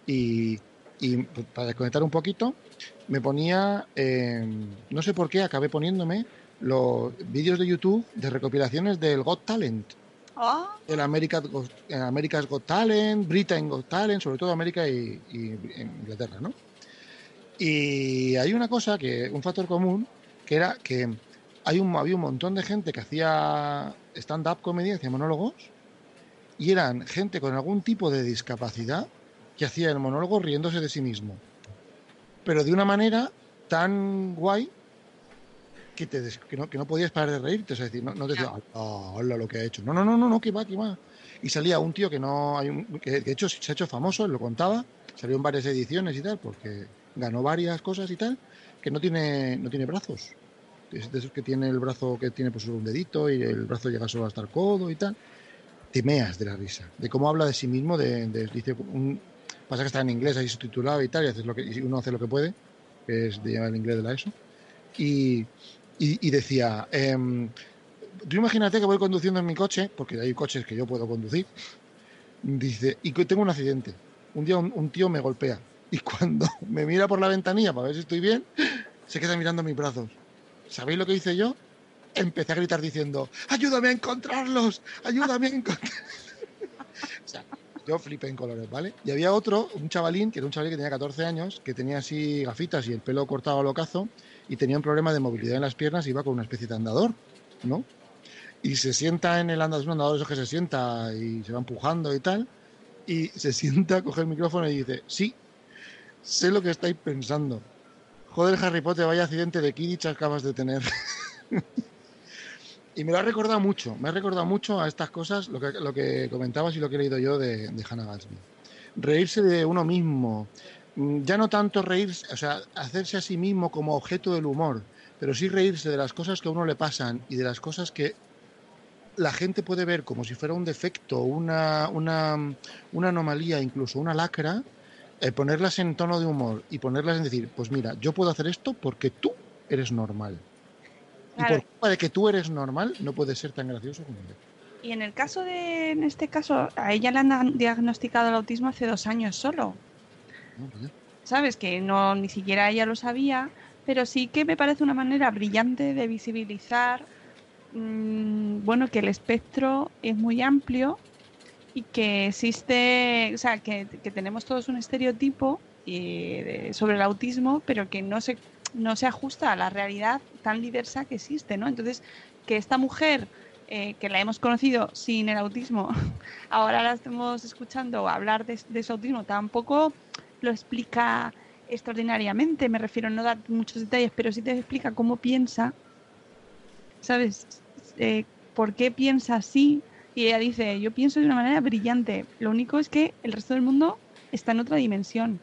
Speaker 1: Y, y, para desconectar un poquito, me ponía, em, no sé por qué, acabé poniéndome los vídeos de YouTube de recopilaciones del Got Talent
Speaker 3: Oh,
Speaker 1: el America's Got, el America's Got Talent, Britain Got Talent, sobre todo América y, y Inglaterra, ¿no? Y hay una cosa que, un factor común, que era que hay un, había un montón de gente que hacía stand-up comedy, hacía monólogos, y eran gente con algún tipo de discapacidad que hacía el monólogo riéndose de sí mismo. Pero de una manera tan guay que, te des- que, no, que no podías parar de reírte. Es decir, no, no te decía, "Ah, hola lo que ha hecho. No, no, no, no, no, que va, que va. Y salía un tío que no hay un, que de hecho se ha hecho famoso, él lo contaba, salió en varias ediciones y tal, porque ganó varias cosas y tal, que no tiene, no tiene brazos. Es de esos que tiene el brazo que tiene pues un dedito y el brazo llega solo hasta el codo y tal. Te meas de la risa, de cómo habla de sí mismo, de, de- dice un, pasa que está en inglés ahí subtitulado y tal, y haces lo que, y uno hace lo que puede, que es de llevar el inglés de la ESO. Y, y, decía, em, tú imagínate que voy conduciendo en mi coche, porque hay coches que yo puedo conducir, dice, y que tengo un accidente. Un día un, un tío me golpea y cuando me mira por la ventanilla para ver si estoy bien, se queda mirando mis brazos. ¿Sabéis lo que hice yo? Empecé a gritar diciendo, ayúdame a encontrarlos, ayúdame a encontrarlos. o sea, yo flipé en colores, ¿vale? Y había otro, un chavalín, que era un chavalín que tenía 14 años, que tenía así gafitas y el pelo cortado al ocazo, y tenía un problema de movilidad en las piernas y iba con una especie de andador, ¿no? Y se sienta en el andador, es andador esos que se sienta y se va empujando y tal, y se sienta, coge el micrófono y dice, sí, sé lo que estáis pensando. Joder, Harry Potter, vaya accidente de Kidditch acabas de tener. y me lo ha recordado mucho, me ha recordado mucho a estas cosas, lo que, comentabas y lo que he leído yo de, de Hannah Gatsby. Reírse de uno mismo, ya no tanto reírse, o sea, hacerse a sí mismo como objeto del humor, pero sí reírse de las cosas que a uno le pasan y de las cosas que la gente puede ver como si fuera un defecto, una, una, una anomalía, incluso una lacra, eh, ponerlas en tono de humor y ponerlas en decir, pues mira, yo puedo hacer esto porque tú eres normal. Y por culpa de que tú eres normal, no puedes ser tan gracioso como yo.
Speaker 3: Y en el caso de, en este caso, a ella le han diagnosticado el autismo hace dos años solo. ¿Sabes? Que no ni siquiera ella lo sabía, pero sí que me parece una manera brillante de visibilizar, mm, bueno, que el espectro es muy amplio y que existe, o sea, que, tenemos todos un estereotipo eh, sobre el autismo, pero que no se, no se ajusta a la realidad tan diversa que existe, ¿no? Entonces, que esta mujer eh, que la hemos conocido sin el autismo, ahora la estemos escuchando hablar de, de su autismo, tampoco lo explica extraordinariamente, me refiero, no da muchos detalles, pero sí te explica cómo piensa, ¿sabes? Eh, ¿Por qué piensa así? Y ella dice, yo pienso de una manera brillante, lo único es que el resto del mundo está en otra dimensión.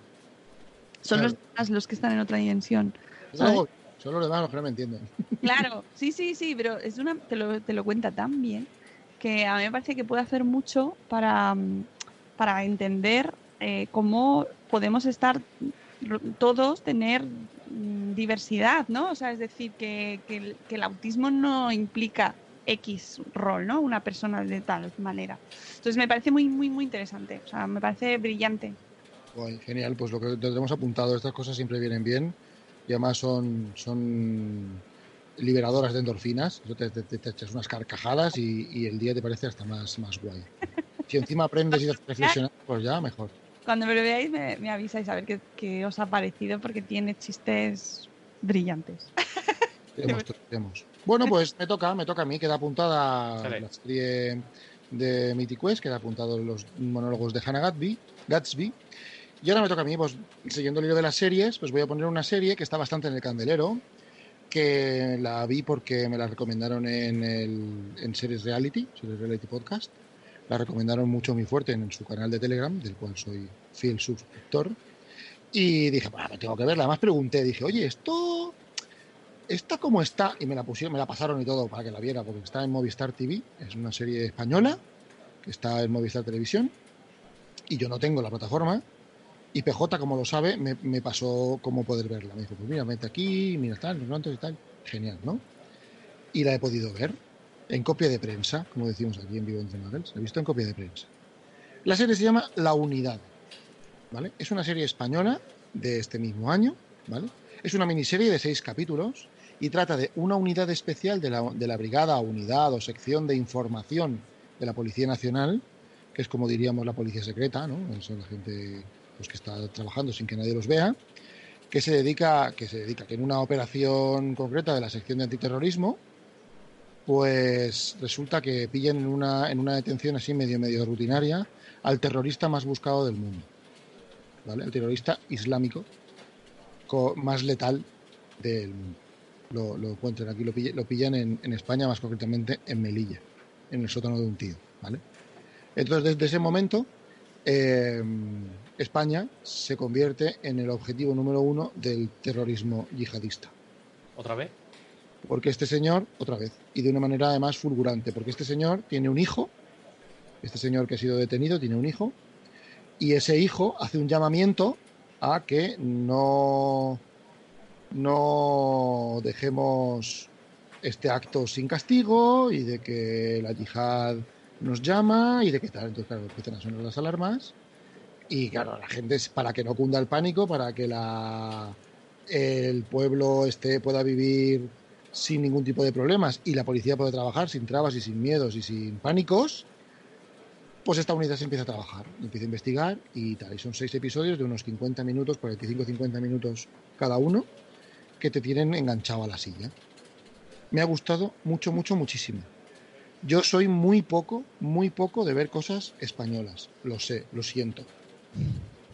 Speaker 3: Son
Speaker 1: Claro.
Speaker 3: los demás los que están en otra dimensión.
Speaker 1: Algo- Son los demás los que no me entienden.
Speaker 3: Claro, sí, sí, sí, pero es una, te, lo, te lo cuenta tan bien que a mí me parece que puede hacer mucho para, mm, para entender eh, cómo podemos estar todos, tener mm, diversidad, ¿no? O sea, es decir, que, que el, que el autismo no implica X rol, ¿no? Una persona de tal manera. Entonces me parece muy, muy, muy interesante. O sea, me parece brillante.
Speaker 1: Guay, genial, pues lo que te hemos apuntado, estas cosas siempre vienen bien y además son, son liberadoras de endorfinas, te, te- echas unas carcajadas y, y el día te parece hasta más, más guay. Si encima aprendes y reflexionar, pues ya mejor.
Speaker 3: Cuando me lo veáis me, me avisáis a ver qué, qué os ha parecido porque tiene chistes brillantes.
Speaker 1: Iremos, iremos. Bueno, pues me toca, me toca a mí, queda apuntada
Speaker 2: Sale.
Speaker 1: la serie de Mythic Quest, queda apuntado los monólogos de Hannah Gatsby, Gatsby. Y ahora me toca a mí, pues siguiendo el hilo de las series, pues voy a poner una serie que está bastante en el candelero, que la vi porque me la recomendaron en, el, en Series Reality, Series Reality Podcast. La recomendaron mucho muy fuerte en su canal de Telegram, del cual soy fiel suscriptor. Y dije, bueno, tengo que verla. Además pregunté, dije, oye, esto está como está. Y me la pusieron, me la pasaron y todo para que la viera, porque está en Movistar TV. Es una serie española que está en Movistar Televisión. Y yo no tengo la plataforma. Y PJ, como lo sabe, me, pasó cómo poder verla. Me dijo, pues mira, mete aquí, mira tal, no y tal. Genial, ¿no? Y la he podido ver en copia de prensa, como decimos aquí en Vivo entre Magels. La he visto en copia de prensa. La serie se llama La Unidad. ¿Vale? Es una serie española de este mismo año, ¿vale? Es una miniserie de seis capítulos y trata de una unidad especial de la, de la Brigada, Unidad o Sección de Información de la Policía Nacional, que es como diríamos la Policía Secreta, ¿no? Son la gente pues, que está trabajando sin que nadie los vea, que se dedica, que se dedica, que en una operación concreta de la sección de antiterrorismo, pues resulta que pillan en una, en una detención así medio medio rutinaria al terrorista más buscado del mundo. ¿Vale? El terrorista islámico más letal del mundo. Lo, lo encuentran aquí, lo, pillan, lo pillan en, en, España, más concretamente en Melilla, en el sótano de un tío. ¿vale? Entonces, desde ese momento, eh, España se convierte en el objetivo número uno del terrorismo yihadista.
Speaker 2: ¿Otra vez?
Speaker 1: Porque este señor, otra vez, de una manera además fulgurante, porque este señor tiene un hijo, este señor que ha sido detenido tiene un hijo, y ese hijo hace un llamamiento a que no, no dejemos este acto sin castigo y de que la yihad nos llama y de que tal. Entonces, claro, empiezan a sonar las alarmas. Y claro, la gente es para que no cunda el pánico, para que la, el pueblo este pueda vivir sin ningún tipo de problemas y la policía puede trabajar sin trabas y sin miedos y sin pánicos, pues esta unidad se empieza a trabajar, empieza a investigar y tal. Y son seis episodios de unos 50 minutos, 45-50 minutos cada uno, que te tienen enganchado a la silla. Me ha gustado mucho, mucho, muchísimo. Yo soy muy poco, muy poco de ver cosas españolas. Lo sé, lo siento.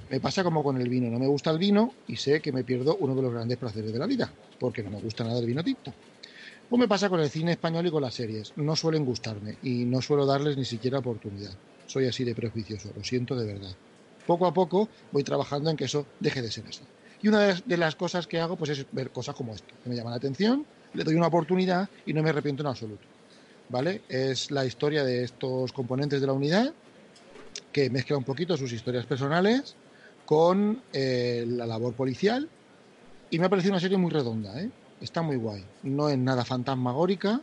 Speaker 1: Me pasa como con el vino. No me gusta el vino y sé que me pierdo uno de los grandes placeres de la vida, porque no me gusta nada el vino tinto. Pues me pasa con el cine español y con las series. No suelen gustarme y no suelo darles ni siquiera oportunidad. Soy así de prejuicioso, lo siento de verdad. Poco a poco voy trabajando en que eso deje de ser así. Y una de las cosas que hago pues es ver cosas como esto, que me llaman la atención, le doy una oportunidad y no me arrepiento en absoluto. ¿vale? Es la historia de estos componentes de la unidad que mezcla un poquito sus historias personales con eh, la labor policial y me ha parecido una serie muy redonda, ¿eh? Está muy guay. No es nada fantasmagórica,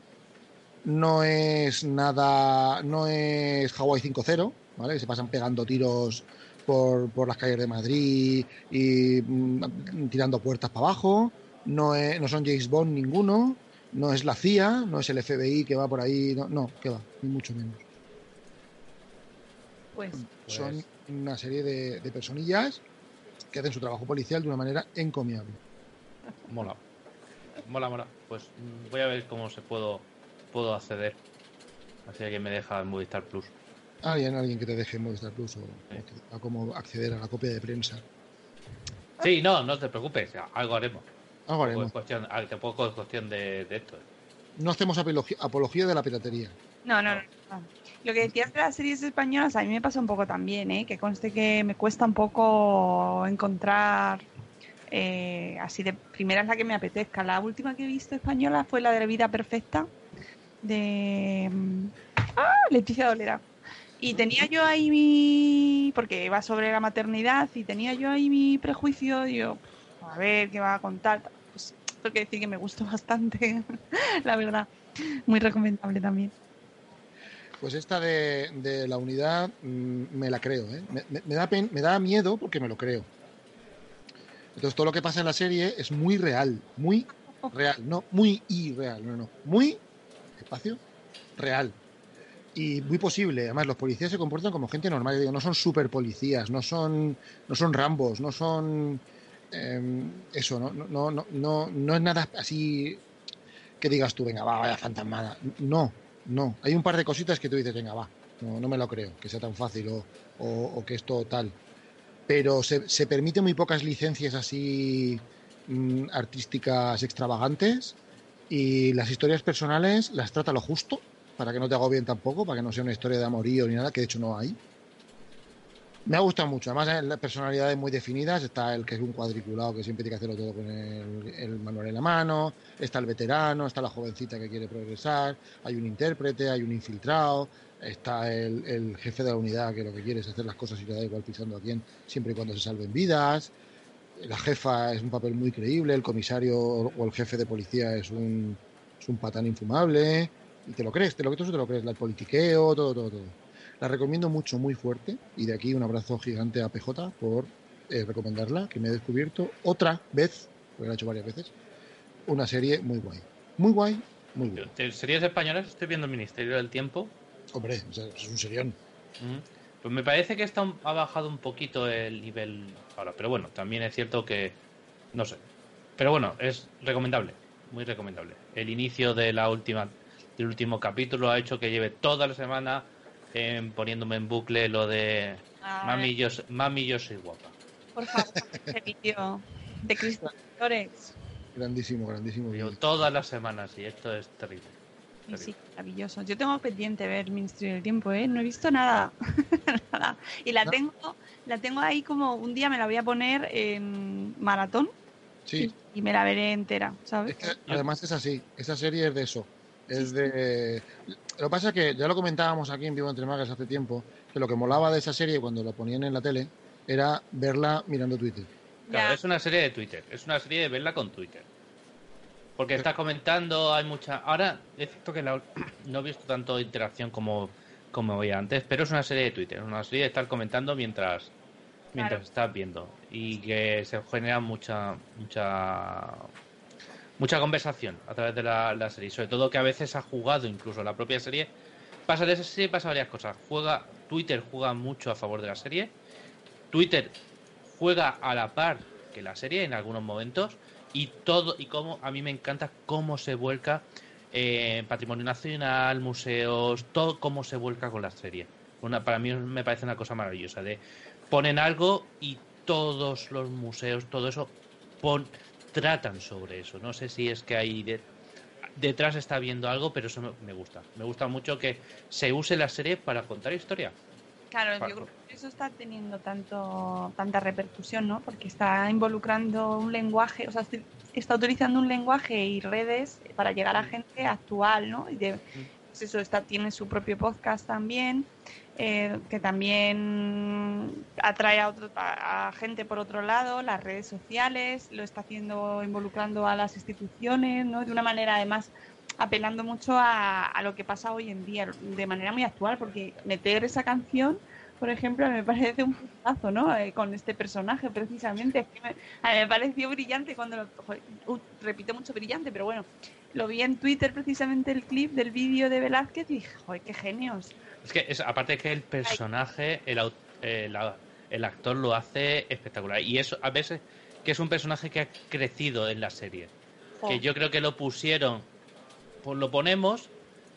Speaker 1: no es nada, no es Hawaii 5.0, ¿vale? Que se pasan pegando tiros por, por las calles de Madrid y mm, tirando puertas para abajo. No, no son James Bond ninguno, no es la CIA, no es el FBI que va por ahí, no, no que va, ni mucho menos.
Speaker 3: Pues.
Speaker 1: Son pues. una serie de, personillas que hacen su trabajo policial de una manera encomiable.
Speaker 2: Mola. Mola, mola. Pues mm, voy a ver cómo se puedo, puedo acceder. Así que me deja en Movistar Plus.
Speaker 1: Alguien, alguien que te deje en Movistar Plus o, a cómo acceder a la copia de prensa.
Speaker 2: Sí, no, no te preocupes, algo haremos.
Speaker 1: Algo haremos.
Speaker 2: Cuestión, ah, tampoco es cuestión de, esto.
Speaker 1: No hacemos apología, de la piratería.
Speaker 3: No, no, no. Lo que decías de las series españolas, a mí me pasa un poco también, ¿eh? que conste que me cuesta un poco encontrar eh, así de primera es la que me apetezca. La última que he visto española fue la de la vida perfecta de ¡Ah! Leticia Dolera. Y tenía yo ahí mi. porque va sobre la maternidad y tenía yo ahí mi prejuicio. Digo, a ver qué va a contar. Pues tengo que decir que me gustó bastante, la verdad. Muy recomendable también.
Speaker 1: Pues esta de, la unidad mm, me la creo, ¿eh? me, da me da miedo porque me lo creo. Entonces todo lo que pasa en la serie es muy real, muy real, no muy irreal, no, no, muy espacio real y muy posible. Además los policías se comportan como gente normal, digo, no son super policías, no son, no son rambos, no son Em, eso, ¿no? No, no, no, no es nada así que digas tú, venga, va, vaya fantasmada. No, no. Hay un par de cositas que tú dices, venga, va, no, no me lo creo, que sea tan fácil o, que esto tal. Pero se, se permite muy pocas licencias así mm, artísticas extravagantes y las historias personales las trata lo justo para que no te agobien tampoco, para que no sea una historia de amorío ni nada, que de hecho no hay. Me ha gustado mucho, además las personalidades muy definidas, está el que es un cuadriculado que siempre tiene que hacerlo todo con el, manual en la mano, está el veterano, está la jovencita que quiere progresar, hay un intérprete, hay un infiltrado, está el, el jefe de la unidad que lo que quiere es hacer las cosas y le da igual pisando a quién, siempre y cuando se salven vidas, la jefa es un papel muy creíble, el comisario o el jefe de policía es un, es un patán infumable, y te lo crees, te lo, todo eso te lo crees, el politiqueo, todo, todo, todo. La recomiendo mucho, muy fuerte, y de aquí un abrazo gigante a PJ por eh, recomendarla, que me he descubierto otra vez, porque la he hecho varias veces, una serie muy guay. Muy guay, muy guay.
Speaker 2: Series españolas estoy viendo el Ministerio del Tiempo.
Speaker 1: Hombre, es un serión.
Speaker 2: Mm. Pues me parece que está un- ha bajado un poquito el nivel ahora, pero bueno, también es cierto que no sé. Pero bueno, es recomendable, muy recomendable. El inicio de la última del último capítulo ha hecho que lleve toda la semana eh, poniéndome en bucle lo de mami yo, mami yo soy guapa.
Speaker 3: Por favor, ese vídeo de Cristóbal Flores.
Speaker 1: Grandísimo, grandísimo.
Speaker 2: Yo
Speaker 1: vídeo.
Speaker 2: todas las semanas y esto es terrible.
Speaker 3: Sí, sí, maravilloso. Yo tengo pendiente ver Ministerio del Tiempo, ¿eh? No he visto nada. Nada. Y la
Speaker 1: ¿No?
Speaker 3: tengo, la tengo ahí como un día me la voy a poner en maratón
Speaker 1: Sí,
Speaker 3: y, y me la veré entera,
Speaker 1: Es
Speaker 3: ¿sabes?
Speaker 1: que además es así, esa serie es de eso. Es de. Lo que pasa es que ya lo comentábamos aquí en Vivo Entre Magas hace tiempo, que lo que molaba de esa serie cuando la ponían en la tele era verla mirando Twitter.
Speaker 2: Claro,
Speaker 3: Ya.
Speaker 2: es una serie de Twitter, es una serie de verla con Twitter. Porque está comentando, hay mucha... Ahora, es cierto que la- no he visto tanto interacción como, como veía antes, pero es una serie de Twitter, es una serie de estar comentando mientras mientras
Speaker 3: Claro.
Speaker 2: estás viendo. Y que se genera mucha mucha mucha conversación a través de la, serie. Sobre todo que a veces ha jugado incluso la propia serie. Pasa de esa serie, pasa varias cosas. Juega, Twitter juega mucho a favor de la serie. Twitter juega a la par que la serie en algunos momentos y todo y cómo a mí me encanta cómo se vuelca eh, patrimonio nacional museos todo cómo se vuelca con la serie una para mí me parece una cosa maravillosa de ponen algo y todos los museos todo eso pon- tratan sobre eso no sé si es que hay de- detrás está viendo algo pero eso me, gusta me gusta mucho que se use la serie para contar historia
Speaker 3: Claro,
Speaker 2: Paco.
Speaker 3: yo creo que eso está teniendo tanto tanta repercusión, ¿no? Porque está involucrando un lenguaje, o sea, está utilizando un lenguaje y redes para llegar a gente actual, ¿no? Y de, pues eso está, tiene su propio podcast también, eh, que también atrae a, otro- a- gente por otro lado, las redes sociales, lo está haciendo involucrando a las instituciones, ¿no? De una manera además apelando mucho a, lo que pasa hoy en día, de manera muy actual, porque meter esa canción, por ejemplo, me parece un puntazo, ¿no? Eh, con este personaje, precisamente. Me, a me pareció brillante cuando lo. uh, repito mucho brillante, pero bueno, lo vi en Twitter precisamente el clip del vídeo de Velázquez y dije, joder, qué genios.
Speaker 2: Es que es, aparte que el personaje, el, la- el actor lo hace espectacular. Y eso a veces que es un personaje que ha crecido en la serie. Que yo creo que lo pusieron, pues lo ponemos,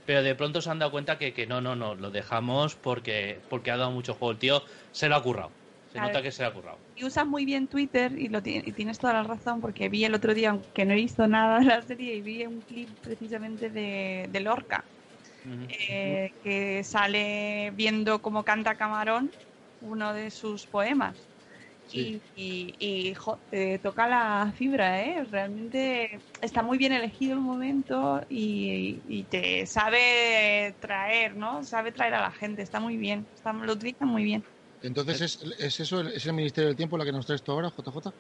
Speaker 2: pero de pronto se han dado cuenta que, que no, no, no, lo dejamos porque, porque ha dado mucho juego. El tío se lo ha currado. Se
Speaker 3: Claro.
Speaker 2: nota que se lo ha currado.
Speaker 3: Y usas muy bien Twitter y, lo y tienes toda la razón porque vi el otro día, aunque no he visto nada de la serie, y vi un clip precisamente de, de Lorca, eh, que sale viendo cómo canta Camarón uno de sus poemas.
Speaker 1: Sí.
Speaker 3: Y, y, y, jo, te toca la fibra, ¿eh? Realmente está muy bien elegido el momento y, y te sabe traer, ¿no? Sabe traer a la gente, está muy bien, está, lo utilizan muy bien.
Speaker 1: Entonces, ¿es, es eso, el- es el Ministerio del Tiempo la que nos traes tú ahora, JJ?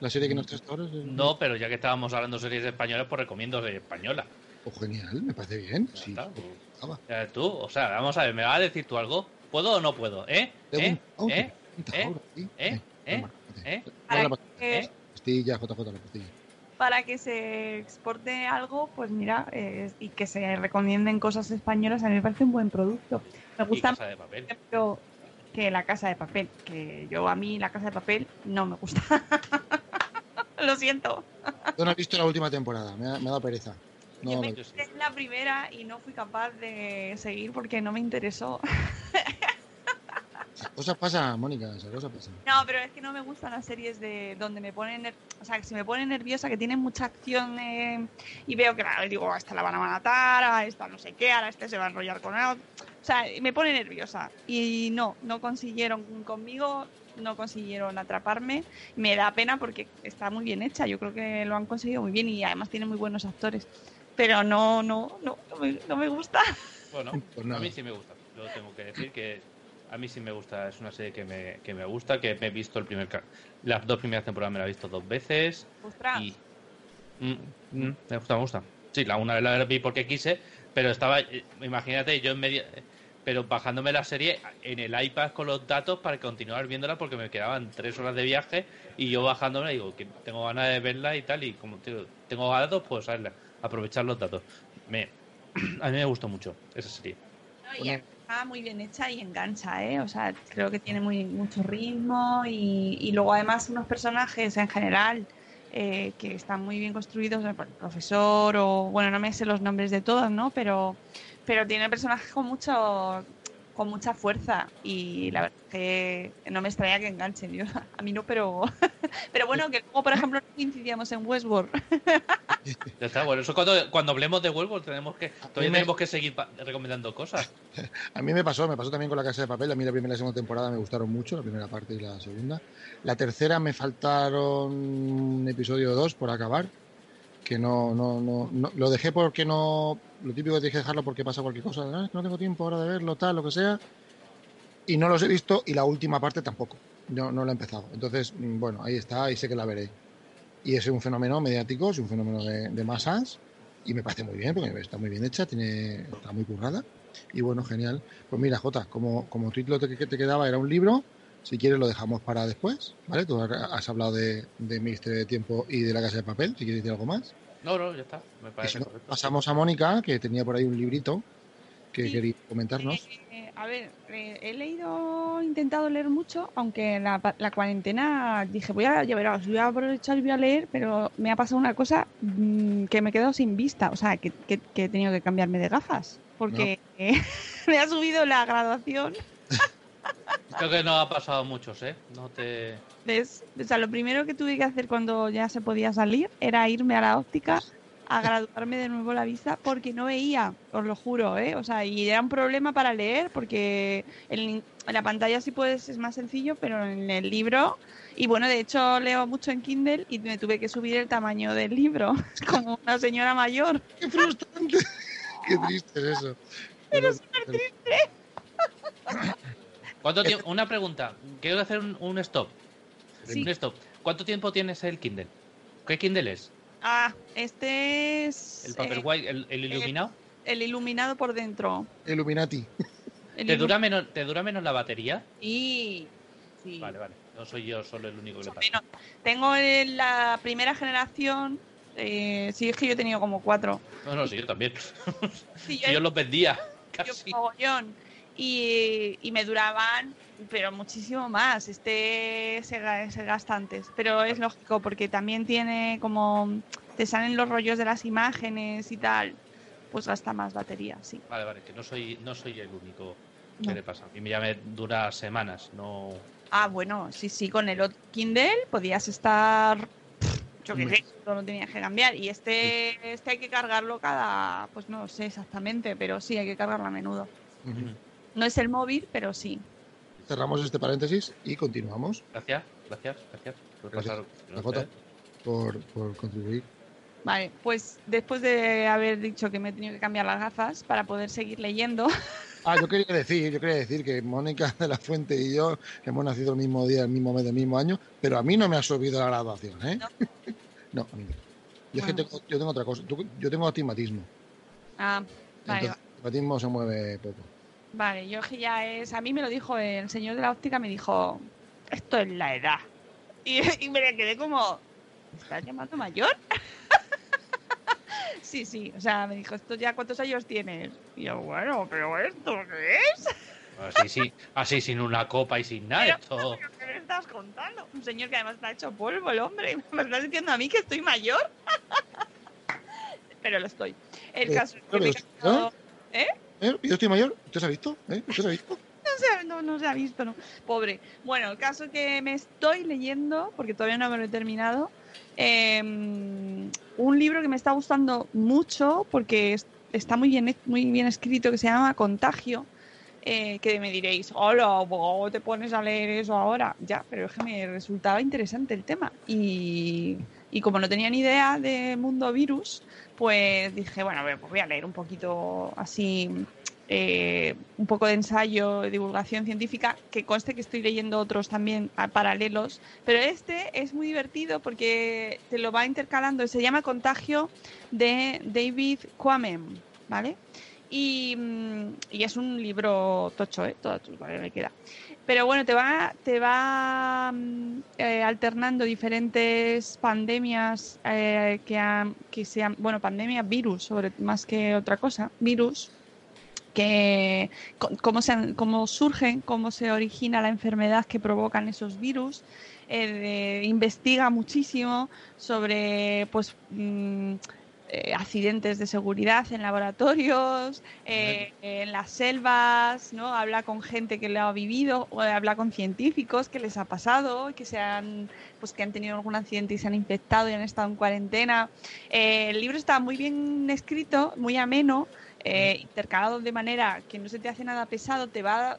Speaker 1: ¿La serie que nos traes tú ahora? es el-
Speaker 2: No, pero ya que estábamos hablando de series españolas, pues recomiendo serie española.
Speaker 1: Oh, genial, me parece bien.
Speaker 2: Ya
Speaker 1: Sí,
Speaker 2: está. Eh, tú, o sea, vamos a ver, ¿me vas a decir tú algo? ¿Puedo o no puedo? ¿Eh? ¿Eh?
Speaker 1: Oh,
Speaker 2: ¿Eh? ¿Eh? ¿Eh? ¿Eh? ¿Eh? ¿Eh?
Speaker 1: pastilla, JJ, la pastilla.
Speaker 3: para que se exporte algo, pues mira, eh, y que se recomienden cosas españolas, a mí me parece un buen producto. Me
Speaker 2: Y
Speaker 3: gusta,
Speaker 2: Casa
Speaker 3: que la casa de papel, que yo a mí la casa de papel no me gusta. Lo siento.
Speaker 1: Yo no he visto la última temporada, me ha, me ha dado pereza. No,
Speaker 3: Yo me
Speaker 1: me-
Speaker 2: Yo sí.
Speaker 3: Es la primera y no fui capaz de seguir porque no me interesó.
Speaker 1: Esas cosas pasan, Mónica, esas cosas pasan.
Speaker 3: No, pero es que no me gustan las series de donde me ponen, o sea, que si me pone nerviosa, que tienen mucha acción eh, y veo que la, digo, a esta la van a matar, a esta no sé qué, a este se va a enrollar con él. O sea, me pone nerviosa. Y no, no consiguieron conmigo, no consiguieron atraparme. Me da pena porque está muy bien hecha. Yo creo que lo han conseguido muy bien y además tiene muy buenos actores. Pero no, no, no, no me, no me gusta.
Speaker 2: Bueno,
Speaker 1: Pues
Speaker 2: a mí sí me gusta. Yo tengo que decir que a mí sí me gusta. Es una serie que me, que me gusta, que me he visto el primer las dos primeras temporadas me la he visto dos veces
Speaker 3: Ostras.
Speaker 2: y Mm, mm, me gusta, me gusta. Sí, la una la vi porque quise, pero estaba, eh, imagínate, yo en medio, pero bajándome la serie en el iPad con los datos para continuar viéndola porque me quedaban tres horas de viaje y yo bajándola digo que tengo ganas de verla y tal y como te- tengo datos pues aprovechar los datos. Me, a mí me gustó mucho esa serie.
Speaker 3: Muy bien hecha y engancha, ¿eh? O sea, creo que tiene muy mucho ritmo y, y luego además unos personajes en general eh, que están muy bien construidos, el profesor o, bueno, no me sé los nombres de todos, ¿no? Pero, pero tiene personajes con mucho con mucha fuerza y la verdad que no me extraña que enganchen. Yo, a mí no, pero, pero bueno, que luego, por ejemplo, no coincidíamos en Westworld.
Speaker 2: Ya está, bueno, eso cuando, cuando hablemos de Wolves tenemos que, todavía
Speaker 1: me-
Speaker 2: tenemos que seguir recomendando cosas.
Speaker 1: A mí me pasó, me pasó también con la Casa de Papel. A mí la primera y la segunda temporada me gustaron mucho, la primera parte y la segunda. La tercera me faltaron un episodio o dos por acabar, que no, no, no, no- lo dejé porque no, lo típico que tienes que dejarlo porque pasa cualquier cosa, "Ah, no tengo tiempo ahora de verlo, tal, lo que sea. Y no los he visto y la última parte tampoco, no, no la he empezado. Entonces, mm, bueno, ahí está y sé que la veré. Y es un fenómeno mediático, es un fenómeno de, de masas y me parece muy bien porque está muy bien hecha, tiene, está muy currada. Y bueno, genial. Pues mira, Jota, como, como título que te quedaba era un libro, si quieres lo dejamos para después, ¿vale? Tú has hablado de, de Ministerio de Tiempo y de la Casa de Papel, si quieres decir algo más.
Speaker 2: No, no, ya está, me parece
Speaker 1: si no,
Speaker 2: correcto.
Speaker 1: pasamos a Mónica, que tenía por ahí un librito que
Speaker 3: Sí.
Speaker 1: quería comentarnos.
Speaker 3: Eh, a ver, eh, he leído, intentado leer mucho, aunque la, cuarentena dije, voy a, ya verás, voy a aprovechar y voy a leer, pero me ha pasado una cosa mm, que me he quedado sin vista, o sea, que, que- que he tenido que cambiarme de gafas, porque me ha subido la graduación.
Speaker 2: Creo que no ha pasado a muchos, ¿eh? No te...
Speaker 3: ¿ves? O sea, lo primero que tuve que hacer cuando ya se podía salir era irme a la óptica a graduarme de nuevo la vista porque no veía, os lo juro, ¿eh? O sea, y era un problema para leer porque en, en la pantalla sí puedes, es más sencillo, pero en el libro, y bueno, de hecho leo mucho en Kindle y me tuve que subir el tamaño del libro, como una señora mayor.
Speaker 1: ¡Qué frustrante! ¡Qué triste es eso! Pero súper triste.
Speaker 2: ¿Cuánto tiempo? Una pregunta. Quiero hacer un, un stop.
Speaker 3: Sí.
Speaker 2: Un stop. ¿Cuánto tiempo tienes el Kindle? ¿Qué Kindle es?
Speaker 3: Ah, este es
Speaker 2: ¿El
Speaker 3: eh,
Speaker 2: Paperwhite? ¿El, el iluminado?
Speaker 3: el iluminado por dentro.
Speaker 1: Illuminati.
Speaker 3: El
Speaker 2: ¿Te
Speaker 3: ilu-
Speaker 2: dura, menos, ¿Te dura menos la batería?
Speaker 3: Sí, sí.
Speaker 2: Vale, vale. No soy yo solo el único que le
Speaker 3: Más o
Speaker 2: pasa.
Speaker 3: menos. Tengo la primera generación. Eh, sí, es que yo he tenido como cuatro.
Speaker 2: No, no, sí, yo también.
Speaker 3: Sí,
Speaker 2: yo los vendía.
Speaker 3: yo
Speaker 2: Casi.
Speaker 3: mogollón. Y, y me duraban, pero muchísimo más. Este se, se gasta antes. Pero es lógico, porque también tiene como. Te salen los rollos de las imágenes y tal. Pues gasta más batería, sí.
Speaker 2: Vale, vale, que no soy, no soy el único que
Speaker 3: No.
Speaker 2: le pasa. Y ya me dura semanas, no...
Speaker 3: Ah, bueno, sí, sí, con el Kindle podías estar. Yo qué sé, no lo tenías que cambiar. Y este, este hay que cargarlo cada. Pues no sé exactamente, pero sí, hay que cargarlo a menudo.
Speaker 1: Ujú.
Speaker 3: No es el móvil, pero sí.
Speaker 1: Cerramos este paréntesis y continuamos
Speaker 2: Gracias, gracias, gracias. por
Speaker 1: Gracias.
Speaker 2: pasar-
Speaker 1: La Jota. por, por contribuir.
Speaker 3: Vale, pues después de haber dicho que me he tenido que cambiar las gafas para poder seguir leyendo,
Speaker 1: Ah, yo quería decir, yo quería decir que Mónica de la Fuente y yo hemos nacido el mismo día, el mismo mes, el mismo año, pero a mí no me ha subido la graduación, ¿eh?
Speaker 3: ¿No?
Speaker 1: No, a mí no. Yo es que tengo, yo tengo otra cosa, yo tengo astigmatismo.
Speaker 3: ah, vale,
Speaker 1: Entonces, el astigmatismo se mueve poco.
Speaker 3: Vale, yo que ya es. A mí me lo dijo el señor de la óptica, me dijo: Esto es la edad. Y, y me quedé como: ¿Me estás llamando mayor? sí, sí, o sea, me dijo: ¿Esto ya cuántos años tienes? Y yo, bueno, pero ¿esto qué es?
Speaker 2: Así, sí, así sin una copa y sin nada. Esto...
Speaker 3: ¿Qué me estás contando? Un señor que además está hecho polvo, el hombre. y ¿Me estás diciendo a mí que estoy mayor? Pero lo estoy. El
Speaker 1: Eh,
Speaker 3: caso es que
Speaker 1: ¿Eh? ¿Yo estoy mayor? ¿Usted se ha visto? ¿Eh? ¿Usted se ha visto?
Speaker 3: se, no, no se ha visto, ¿no? Pobre. Bueno, el caso que me estoy leyendo, porque todavía no me lo he terminado, em, un libro que me está gustando mucho porque está muy bien, muy bien escrito, que se llama Contagio, eh, que me diréis, hola, te pones a leer eso ahora? Ya, pero es que me resultaba interesante el tema. Y, y como no tenía ni idea de mundo virus, pues dije, bueno, pues voy a leer un poquito así, eh, un poco de ensayo, divulgación científica, que conste que estoy leyendo otros también paralelos, pero este es muy divertido porque te lo va intercalando, se llama Contagio de David Quammen, ¿vale? Y, mm, y, es un libro tocho, ¿eh? Todo me queda. Pero bueno, te va, te va mm, eh, alternando diferentes pandemias eh, que, han, que sean, bueno, pandemia, virus, sobre más que otra cosa, virus, que cómo, se, cómo surgen, cómo se origina la enfermedad que provocan esos virus. Eh, investiga muchísimo sobre, pues, mm, eh, accidentes de seguridad en laboratorios, eh, en las selvas, ¿no? Habla con gente que lo ha vivido, o habla con científicos que les ha pasado, que se han, pues que han tenido algún accidente y se han infectado y han estado en cuarentena. Eh, el libro está muy bien escrito, muy ameno, intercalado de manera que no se te hace nada pesado, te va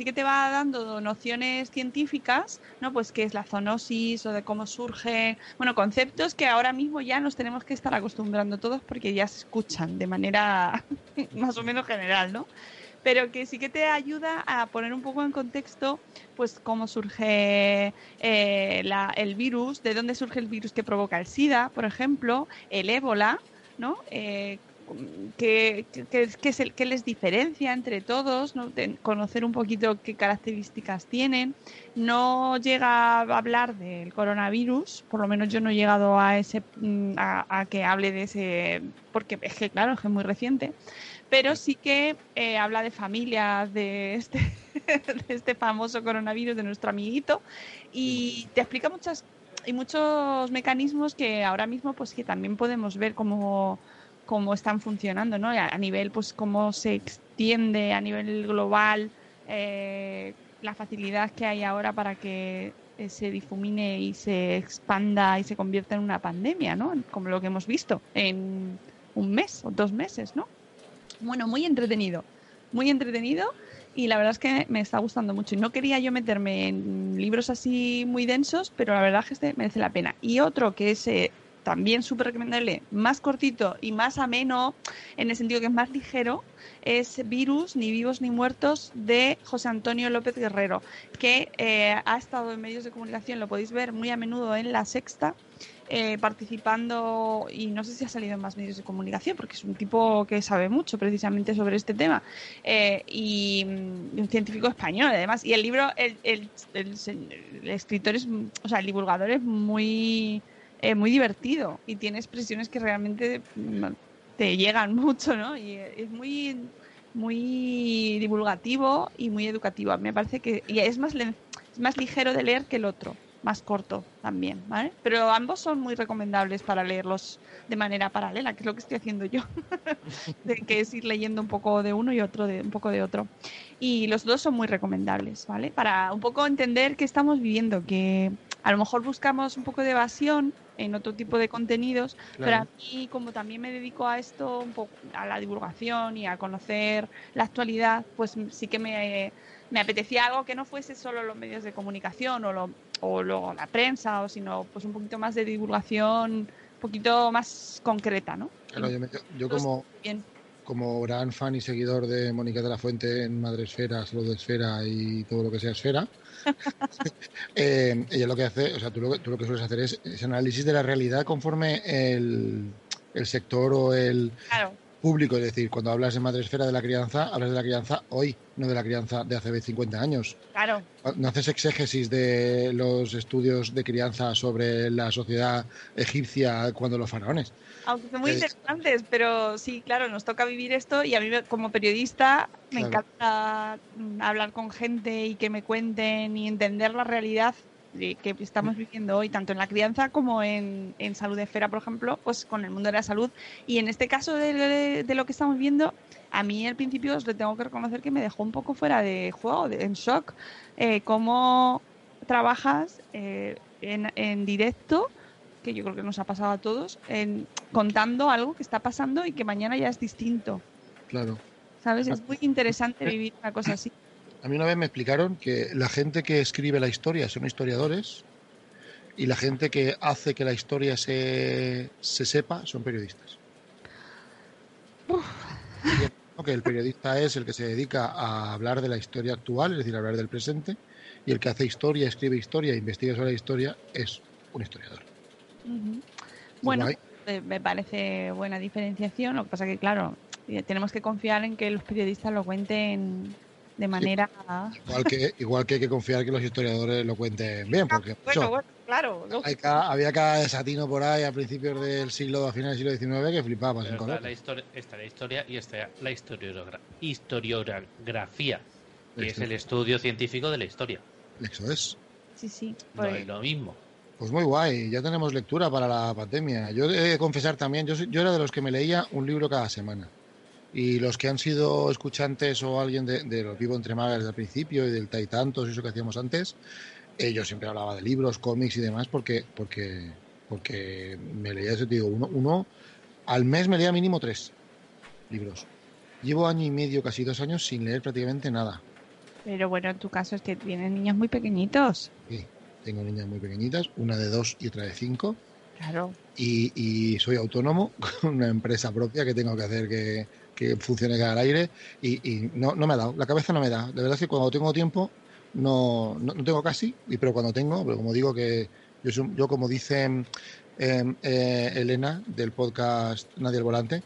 Speaker 3: sí que te va dando nociones científicas, ¿no? Pues qué es la zoonosis o de cómo surge, bueno, conceptos que ahora mismo ya nos tenemos que estar acostumbrando todos porque ya se escuchan de manera más o menos general, ¿no? Pero que sí que te ayuda a poner un poco en contexto, pues cómo surge eh, el virus, de dónde surge el virus que provoca el SIDA, por ejemplo, el ébola, ¿no? Eh, qué, qué, les diferencia entre todos, conocer un poquito qué características tienen. No llega a hablar del coronavirus, por lo menos yo no he llegado a ese mm, a, que hable de ese, porque es que claro, es muy reciente, pero sí que eh, habla de familias de este, de este famoso coronavirus, de nuestro amiguito, y te explica muchas y muchos mecanismos que ahora mismo pues que también podemos ver como cómo están funcionando, ¿no? A, nivel, pues, cómo se extiende a nivel global eh, la facilidad que hay ahora para que eh, se difumine y se expanda y se convierta en una pandemia, ¿no? Como lo que hemos visto en un mes o dos meses, ¿no? Bueno, muy entretenido, muy entretenido y la verdad es que me está gustando mucho. No quería yo meterme en libros así muy densos, pero la verdad es que este merece la pena. Y otro que es eh, también súper recomendable, más cortito y más ameno, en el sentido que es más ligero, es Virus, ni vivos ni muertos, de José Antonio López Guerrero, que eh, ha estado en medios de comunicación, lo podéis ver muy a menudo en La Sexta, eh, participando, y no sé si ha salido en más medios de comunicación, porque es un tipo que sabe mucho precisamente sobre este tema, eh, y, un científico español además. Y el libro, el, el, el escritor es, o sea, el divulgador es muy eh, muy divertido y tiene expresiones que realmente mm, te llegan mucho, ¿no? Y es muy, muy divulgativo y muy educativo. Me parece que y es más, es más ligero de leer que el otro, más corto también, ¿vale? Pero ambos son muy recomendables para leerlos de manera paralela, que es lo que estoy haciendo yo, de, que es ir leyendo un poco de uno y otro de un poco de otro. Y los dos son muy recomendables, ¿vale? Para un poco entender qué estamos viviendo, que a lo mejor buscamos un poco de evasión en otro tipo de contenidos, pero a mí como también me dedico a esto, un poco a la divulgación y a conocer la actualidad, pues sí que me, me apetecía algo que no fuese solo los medios de comunicación o, lo, o lo, la prensa, o sino pues un poquito más de divulgación, un poquito más concreta, ¿no?
Speaker 1: Claro, yo, yo como, como gran fan y seguidor de Mónica de la Fuente en Madre Esfera, Salud de Esfera y todo lo que sea Esfera, eh, ella lo que hace, o sea, tú lo, tú lo que sueles hacer es, ese análisis de la realidad conforme el, el sector o el público. Es decir, cuando hablas de madre esfera de la crianza, hablas de la crianza hoy, no de la crianza de hace 50 años.
Speaker 3: Claro.
Speaker 1: No haces exégesis de los estudios de crianza sobre la sociedad egipcia cuando los faraones.
Speaker 3: Aunque son muy interesantes, pero sí, claro, nos toca vivir esto y a mí como periodista me encanta mm, hablar con gente y que me cuenten y entender la realidad que estamos viviendo hoy, tanto en la crianza como en, en salud de esfera, por ejemplo, pues con el mundo de la salud. Y en este caso de, de lo que estamos viendo, a mí al principio os le tengo que reconocer que me dejó un poco fuera de juego, de- en shock, eh, cómo trabajas eh, en, en directo, que yo creo que nos ha pasado a todos, en, contando algo que está pasando y que mañana ya es distinto.
Speaker 1: Claro.
Speaker 3: ¿Sabes? Es muy interesante vivir una cosa así.
Speaker 1: A mí una vez me explicaron que la gente que escribe la historia son historiadores y la gente que hace que la historia se, se sepa son periodistas. Que el periodista es el que se dedica a hablar de la historia actual, es decir, a hablar del presente, y el que hace historia, escribe historia, investiga sobre la historia, es un historiador.
Speaker 3: Bueno, eh, me parece buena diferenciación. Lo que pasa que, claro, eh, tenemos que confiar en que los periodistas lo cuenten de manera.
Speaker 1: Igual que, igual que hay que confiar que los historiadores lo cuenten bien, porque
Speaker 3: Bueno,
Speaker 1: eso,
Speaker 3: bueno, claro. lógico.
Speaker 1: hay cada- había cada desatino por ahí a principios del siglo, a finales del siglo XIX, que flipabas
Speaker 2: está la historia, está la historia y está la historiogra- historiografía, que es el estudio científico de la historia.
Speaker 1: Eso es.
Speaker 3: Sí, sí.
Speaker 2: No
Speaker 3: pues-
Speaker 2: es lo mismo.
Speaker 1: Pues muy guay, ya tenemos lectura para la pandemia. Yo he de confesar también, yo, soy- yo era de los que me leía un libro cada semana. Y los que han sido escuchantes o alguien de, de los Vivo Entre Magas desde el principio y del Taitantos y eso que hacíamos antes, eh, yo siempre hablaba de libros, cómics y demás porque, porque, porque me leía, eso te digo, uno, uno al mes me leía mínimo tres libros. Llevo año y medio, casi dos años, sin leer prácticamente nada.
Speaker 3: Pero bueno, en tu caso es que tienes niños muy pequeñitos.
Speaker 1: Sí, tengo niñas muy pequeñitas, una de dos y otra de cinco.
Speaker 3: Claro.
Speaker 1: y, y soy autónomo con una empresa propia que tengo que hacer que, que funcione cada al aire y, no, no me ha dado, la cabeza no me da. De verdad es que cuando tengo tiempo no, no, tengo casi, y pero cuando tengo, pero como digo que yo, yo como dice eh, eh, Elena del podcast Nadie al Volante,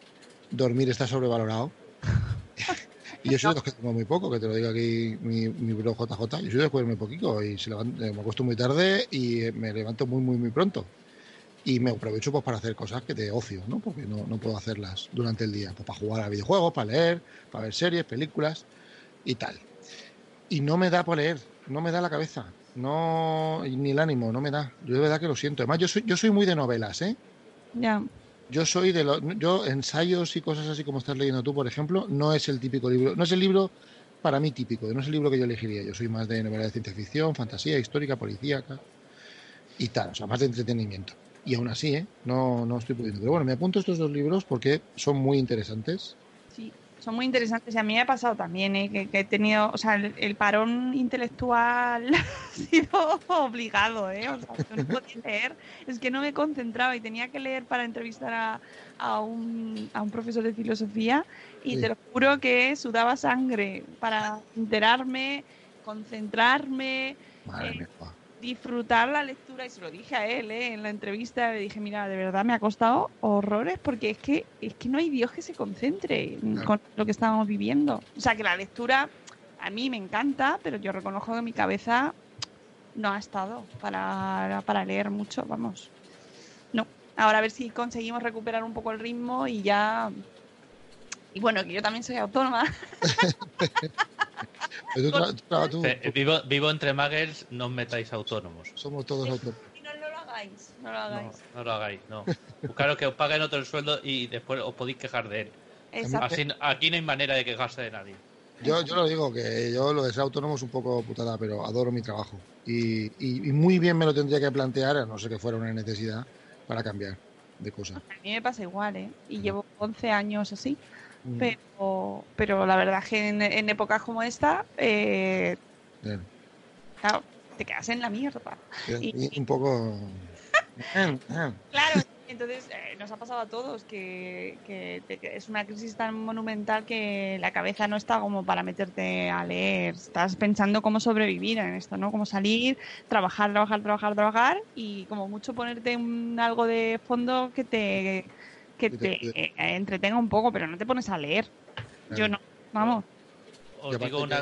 Speaker 1: dormir está sobrevalorado. Y yo soy de los que tengo muy poco, que te lo diga aquí mi, mi bro JJ. Yo soy de jugarme poquito y se levant- eh, me acuesto muy tarde y eh, me levanto muy, muy, muy pronto. Y me aprovecho pues para hacer cosas que de ocio, ¿no? Porque no, no puedo hacerlas durante el día. Pues para jugar a videojuegos, para leer, para ver series, películas y tal. Y no me da por leer, no me da la cabeza, no ni el ánimo, no me da. Yo de verdad que lo siento. Además, yo soy, yo soy muy de novelas, ¿eh?
Speaker 3: Ya.
Speaker 1: Yo soy de los. Yo, ensayos y cosas así como estás leyendo tú, por ejemplo, no es el típico libro. No es el libro para mí típico, no es el libro que yo elegiría. Yo soy más de novela de ciencia ficción, fantasía, histórica, policíaca y tal, o sea, más de entretenimiento. Y aún así, ¿eh? No, no estoy pudiendo. Pero bueno, me apunto estos dos libros porque son muy interesantes.
Speaker 3: Sí, son muy interesantes y a mí me ha pasado también, ¿eh? que, que he tenido, o sea, el, el parón intelectual ha sido obligado, ¿eh? O sea, yo no podía leer, es que no me concentraba y tenía que leer para entrevistar a, a, un, a un profesor de filosofía y
Speaker 1: Sí.
Speaker 3: te lo juro que sudaba sangre para enterarme, concentrarme,
Speaker 1: Madre
Speaker 3: Eh,
Speaker 1: mía.
Speaker 3: Disfrutar la lectura y se lo dije a él ¿eh? en la entrevista le dije mira de verdad me ha costado horrores porque es que es que no hay Dios que se concentre
Speaker 1: Claro.
Speaker 3: con lo que estábamos viviendo o sea que la lectura a mí me encanta pero yo reconozco que mi cabeza no ha estado para, para leer mucho vamos no ahora a ver si conseguimos recuperar un poco el ritmo y ya y bueno que yo también soy autónoma
Speaker 1: Pero tú tra- tra- tú-
Speaker 2: Eh, vivo, vivo entre muggles, no os metáis autónomos.
Speaker 1: somos todos autónomos.
Speaker 3: Y no, no lo hagáis no lo
Speaker 2: No,
Speaker 3: hagáis
Speaker 2: no lo hagáis, no. Buscaros que os paguen otro el sueldo y después os podéis quejar de él.
Speaker 3: Exacto.
Speaker 2: Así, aquí no hay manera de quejarse de nadie.
Speaker 1: Yo, yo lo digo, que yo lo de ser autónomo es un poco putada, pero adoro mi trabajo. Y, y- y muy bien me lo tendría que plantear, a no ser que fuera una necesidad, para cambiar de cosas.
Speaker 3: A mí me pasa igual, ¿eh? Y llevo 11 años así,
Speaker 1: Mm,
Speaker 3: pero, pero la verdad es que en, en épocas como esta, eh, claro, te quedas en la mierda.
Speaker 1: Y- y un poco...
Speaker 3: Claro, entonces eh, nos ha pasado a todos que, que te- que es una crisis tan monumental que la cabeza no está como para meterte a leer. Estás pensando cómo sobrevivir en esto, ¿no? Cómo salir, trabajar, trabajar, trabajar, trabajar y como mucho ponerte un, algo de fondo que te, que
Speaker 1: te-
Speaker 3: eh, entretenga un poco, pero no te pones a leer. Yo no, vamos.
Speaker 2: Os digo, una,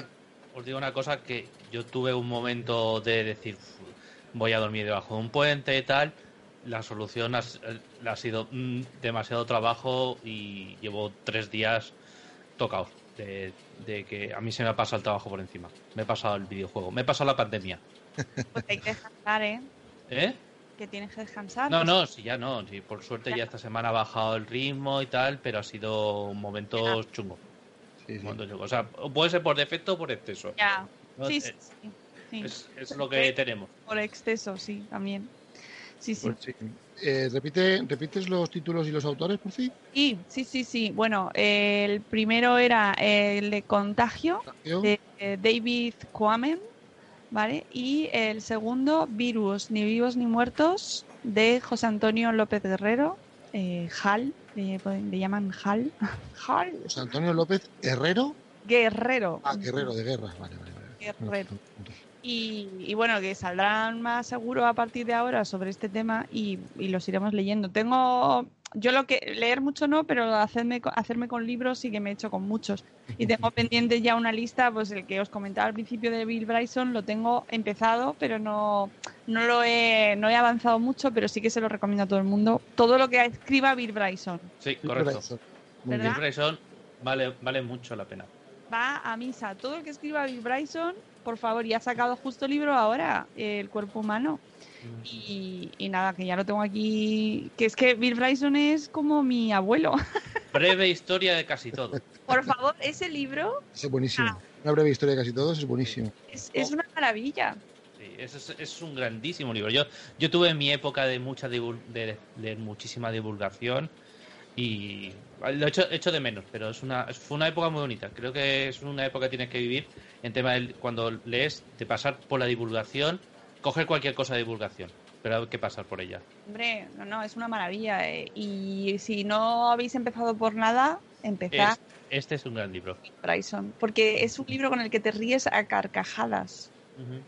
Speaker 2: os digo una cosa que yo tuve un momento de decir, "Fu, voy a dormir debajo de un puente y tal. La solución ha, eh, ha sido mm, demasiado trabajo y llevo tres días tocados. de, de que a mí se me ha pasado el trabajo por encima. Me he pasado el videojuego. Me he pasado la pandemia.
Speaker 3: Pues hay que descansar, ¿eh?
Speaker 2: ¿Eh?
Speaker 3: Que tienes que descansar.
Speaker 2: No, no, sí, ya no. Sí, por suerte ya esta semana ha bajado el ritmo y tal, pero ha sido un momento chungo.
Speaker 1: Sí,
Speaker 2: un
Speaker 1: sí.
Speaker 2: momento chungo. O sea, puede ser por defecto o por exceso.
Speaker 3: Ya.
Speaker 2: ¿no?
Speaker 3: Sí, sí, sí. sí.
Speaker 2: Es, es lo que tenemos.
Speaker 3: Por exceso, sí, también. Sí, sí.
Speaker 1: Pues sí. Eh, repite, ¿Repites los títulos y los autores, por fin?
Speaker 3: Sí, sí, sí, sí. Bueno, eh, el primero era el de Contagio, de eh, David Quammen, ¿vale? Y el segundo, Virus, ni vivos ni muertos, de José Antonio López Guerrero, eh, HAL, le, le llaman HAL. HAL.
Speaker 1: José Antonio López Herrero.
Speaker 3: Guerrero.
Speaker 1: Ah, Guerrero de Guerra. Vale, vale, vale.
Speaker 3: Guerrero. Y, y bueno, que saldrán más seguro a partir de ahora sobre este tema y, y los iremos leyendo. Tengo, yo lo que, leer mucho no, pero hacerme, hacerme con libros sí que me he hecho con muchos. Y tengo pendiente ya una lista, pues el que os comentaba al principio de Bill Bryson, lo tengo empezado, pero no, no lo he, no he avanzado mucho, pero sí que se lo recomiendo a todo el mundo. Todo lo que escriba Bill Bryson
Speaker 2: Sí, correcto. Bill Bryson vale, vale mucho la pena.
Speaker 3: va a misa. Todo el que escriba Bill Bryson, por favor, y ha sacado justo libro ahora, El cuerpo humano. Y, y nada, que ya lo tengo aquí. Que es que Bill Bryson es como mi abuelo.
Speaker 2: Breve historia de casi todo.
Speaker 3: Por favor, ese libro
Speaker 1: es buenísimo.
Speaker 3: Ah.
Speaker 1: Una breve historia de casi todos es buenísimo.
Speaker 3: es, es una maravilla.
Speaker 2: Sí, es, es- es un grandísimo libro. Yo, yo tuve mi época de mucha divul- de, de muchísima divulgación y lo he hecho, he hecho de menos, pero es una, es- fue una época muy bonita. Creo que es una época que tienes que vivir en tema del, cuando lees, de pasar por la divulgación, coger cualquier cosa de divulgación, pero hay que pasar por ella.
Speaker 3: Hombre, no, no, es una maravilla. eh. Y si no habéis empezado por nada, empezad
Speaker 2: Es- este es un gran libro.
Speaker 3: Bryson. Porque es un libro con el que te ríes a carcajadas.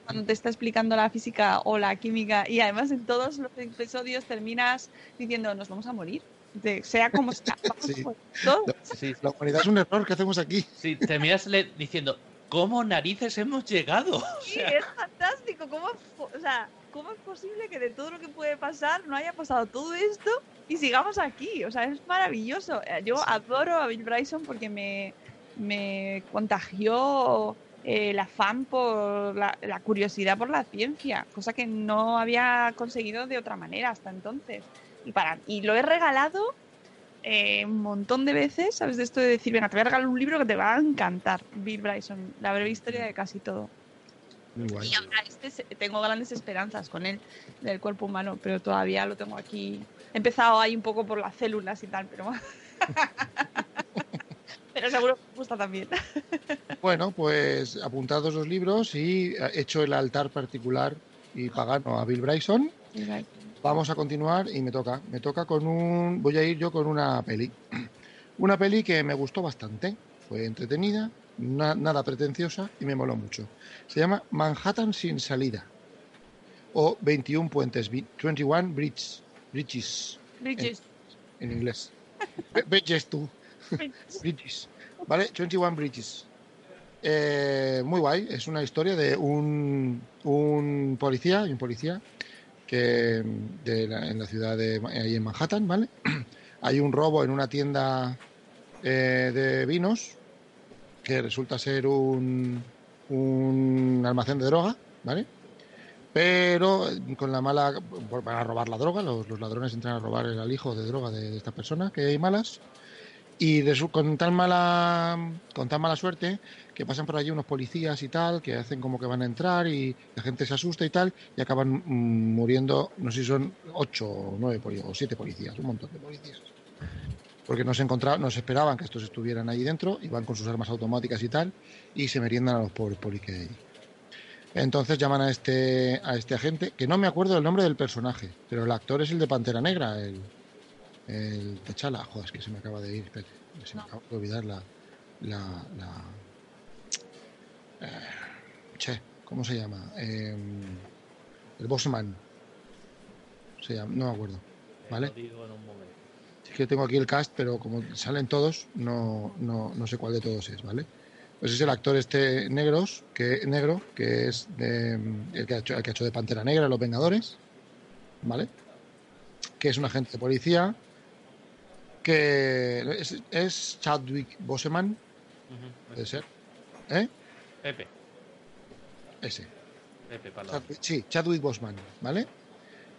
Speaker 3: cuando te está explicando la física o la química y además en todos los episodios terminas diciendo nos vamos a morir De- sea como sea vamos
Speaker 1: Sí.
Speaker 3: a morir todos".
Speaker 2: Sí,
Speaker 1: La humanidad es un error. ¿Qué hacemos aquí?
Speaker 2: sí, terminas diciendo, ¿cómo narices hemos llegado? O
Speaker 3: Sí,
Speaker 2: sea,
Speaker 3: es fantástico cómo o sea cómo es posible que de todo lo que puede pasar no haya pasado todo esto y sigamos aquí o sea es maravilloso Eh, yo adoro a Bill Bryson porque me me contagió eh, el afán por la, la curiosidad por la ciencia, cosa que no había conseguido de otra manera hasta entonces. Y, para, y lo he regalado eh, un montón de veces, ¿sabes? De esto de decir, venga, te voy a regalar un libro que te va a encantar, Bill Bryson, la breve historia de casi todo.
Speaker 1: Muy guay.
Speaker 3: Y ahora este tengo grandes esperanzas con él, del cuerpo humano, pero todavía lo tengo aquí. He empezado ahí un poco por las células y tal, pero... pero seguro que me gusta también.
Speaker 1: Bueno, pues apuntados los libros y he hecho el altar particular y pagano a Bill Bryson. Vamos a continuar y me toca. Me toca con un. Voy a ir yo con una peli. Una peli que me gustó bastante. Fue entretenida, na- nada pretenciosa y me moló mucho. Se llama Manhattan sin salida. O 21 puentes, vi- 21 bridges, bridges
Speaker 3: Bridges.
Speaker 1: en inglés. Bridges tú. Bridges. ¿Vale? 21 Bridges. Eh, muy guay. Es una historia de un, un policía y un policía que de la- en la ciudad de ahí en Manhattan, ¿vale? Hay un robo en una tienda eh, de vinos que resulta ser un, un almacén de droga, ¿vale? Pero eh, con la mala. Van a robar la droga, los, los ladrones entran a robar el alijo de droga de, estas personas que hay malas. Y con tan mala con tan mala suerte que pasan por allí unos policías y tal, que hacen como que van a entrar y la gente se asusta y tal, y acaban mm, muriendo, no sé si son ocho o nueve poli- o siete policías, un montón de policías. Porque no se encontraban, no se esperaban que estos estuvieran ahí dentro, y van con sus armas automáticas y tal, y se meriendan a los pobres polis que hay ahí. Entonces llaman a este, a este agente, que no me acuerdo del nombre del personaje, pero el actor es el de Pantera Negra, el, el T'Challa. Joder, es que se me acaba de ir, espérate, se me acaba de olvidar la. la, la che, ¿cómo se llama? Eh, el Bossman. Se llama, no me acuerdo. ¿Vale?
Speaker 2: Te lo digo en un momento.
Speaker 1: Es que tengo aquí el cast, pero como salen todos, no, no, no sé cuál de todos es, ¿vale? Pues es el actor este negros, que, negro, que es de, el, que ha hecho, el que ha hecho de Pantera Negra, Los Vengadores, ¿vale? Que es un agente de policía, que es, es Chadwick Boseman. ¿Puede ser? ¿Eh?
Speaker 2: Pepe.
Speaker 1: Ese.
Speaker 2: Pepe
Speaker 1: sí, Chadwick Boseman, ¿vale?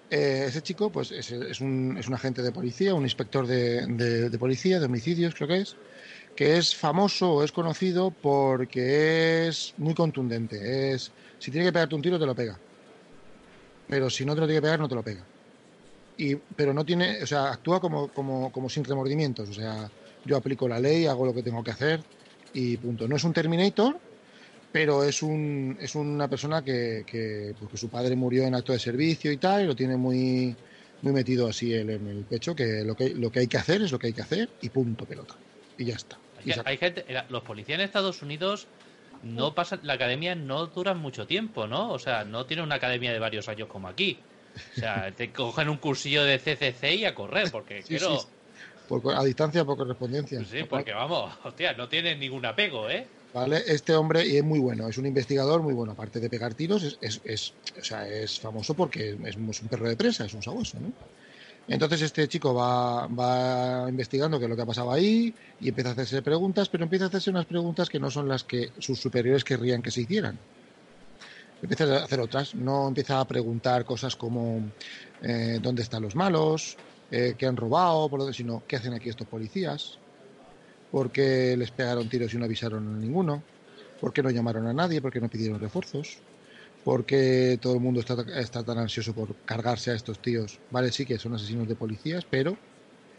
Speaker 1: Eh, ese chico, pues es, es un, es un agente de policía, un inspector de, de- de policía, de homicidios, creo que es, que es famoso o es conocido porque es muy contundente. Es, si tiene que pegarte un tiro, te lo pega. Pero si no te lo tiene que pegar, no te lo pega. Y, pero no tiene, o sea, actúa como, como, como sin remordimientos. O sea, yo aplico la ley, hago lo que tengo que hacer y punto. No es un Terminator, pero es un es una persona que, que, pues, que su padre murió en acto de servicio y tal, y lo tiene muy muy metido así en el pecho, que lo que lo que hay que hacer es lo que hay que hacer y punto pelota. Y ya está.
Speaker 2: Hay, gente, los policías en Estados Unidos no pasan, la academia no dura mucho tiempo, ¿no? O sea, no tiene una academia de varios años como aquí. O sea, te cogen un cursillo de CCC y a correr, porque
Speaker 1: Sí,
Speaker 2: quiero,
Speaker 1: sí, por co- a distancia por correspondencia.
Speaker 2: Sí, porque vamos, hostia, no tiene ningún apego, ¿eh?
Speaker 1: Este hombre y es muy bueno, es un investigador muy bueno, aparte de pegar tiros, es, es, o sea, es famoso porque es, un perro de presa, es un sabueso, ¿no? Entonces este chico va, va investigando qué es lo que ha pasado ahí y empieza a hacerse preguntas, pero empieza a hacerse unas preguntas que no son las que sus superiores querrían que se hicieran. Empieza a hacer otras, no empieza a preguntar cosas como eh, dónde están los malos, eh, qué han robado, por lo- sino qué hacen aquí estos policías, por qué les pegaron tiros y no avisaron a ninguno, por qué no llamaron a nadie, por qué no pidieron refuerzos, por qué todo el mundo está, tan ansioso por cargarse a estos tíos. Vale, sí que son asesinos de policías, pero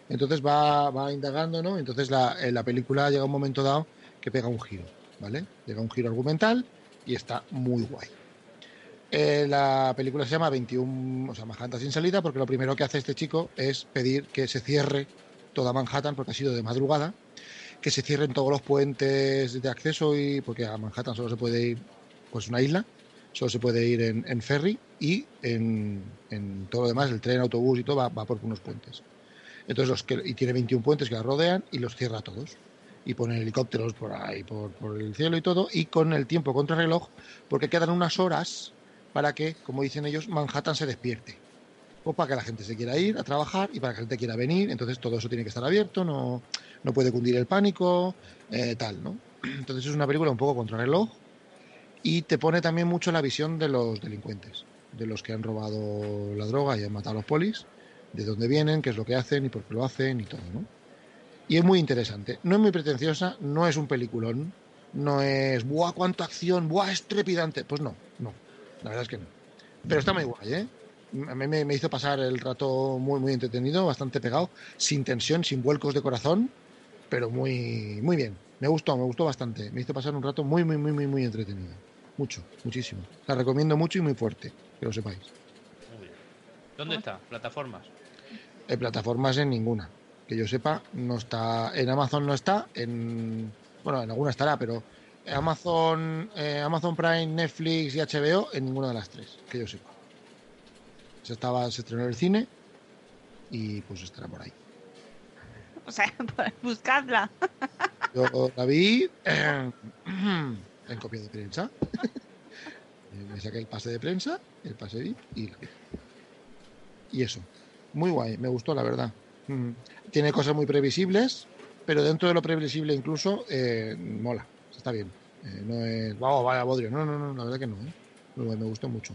Speaker 1: entonces va, va indagando, ¿no? Entonces la, la película llega un momento dado que pega un giro, ¿vale? Llega un giro argumental y está muy guay. Eh, la película se llama 21, o sea, Manhattan sin salida, porque lo primero que hace este chico es pedir que se cierre toda Manhattan, porque ha sido de madrugada, que se cierren todos los puentes de acceso y porque a Manhattan solo se puede ir, pues una isla, solo se puede ir en, ferry y en, en todo lo demás, el tren, autobús y todo va, por unos puentes. Entonces los que, y tiene 21 puentes que la rodean y los cierra todos. Y pone helicópteros por ahí, por, por el cielo y todo, y con el tiempo contrarreloj, porque quedan unas horas para que, como dicen ellos, Manhattan se despierte. O para que la gente se quiera ir a trabajar y para que la gente quiera venir. Entonces todo eso tiene que estar abierto, no, no puede cundir el pánico, eh, tal, ¿no? Entonces es una película un poco contrarreloj y te pone también mucho la visión de los delincuentes, de los que han robado la droga y han matado a los polis, de dónde vienen, qué es lo que hacen y por qué lo hacen y todo, ¿no? Y es muy interesante. No es muy pretenciosa, no es un peliculón, no es, ¡buah, cuánta acción! ¡buah, es trepidante! Pues no, no, la verdad es que no. Pero está muy guay, ¿eh? A mí me hizo pasar el rato muy, muy entretenido, bastante pegado, sin tensión, sin vuelcos de corazón, pero muy, muy bien. Me gustó, me gustó bastante. Me hizo pasar un rato muy, muy, muy, muy, muy entretenido. Mucho, muchísimo. La recomiendo mucho y muy fuerte, que lo sepáis.
Speaker 2: Muy bien. ¿Dónde está? ¿Plataformas?
Speaker 1: En plataformas en ninguna. Que yo sepa, no está. En Amazon no está, en. Bueno, en alguna estará, pero Amazon, eh, Amazon Prime, Netflix y HBO en ninguna de las tres, que yo sepa. Se estaba, se estrenó en el cine y pues estará por ahí.
Speaker 3: O sea, buscadla.
Speaker 1: Yo la vi eh, en copia de prensa. Me saqué el pase de prensa, el pase VIP y la vi. Y eso. Muy guay, me gustó la verdad. Mm. Tiene cosas muy previsibles, pero dentro de lo previsible incluso eh, mola. Está bien. Eh, no es, wow, vaya bodrio. No, no, no, la verdad que no. ¿eh? Muy guay, me gustó mucho.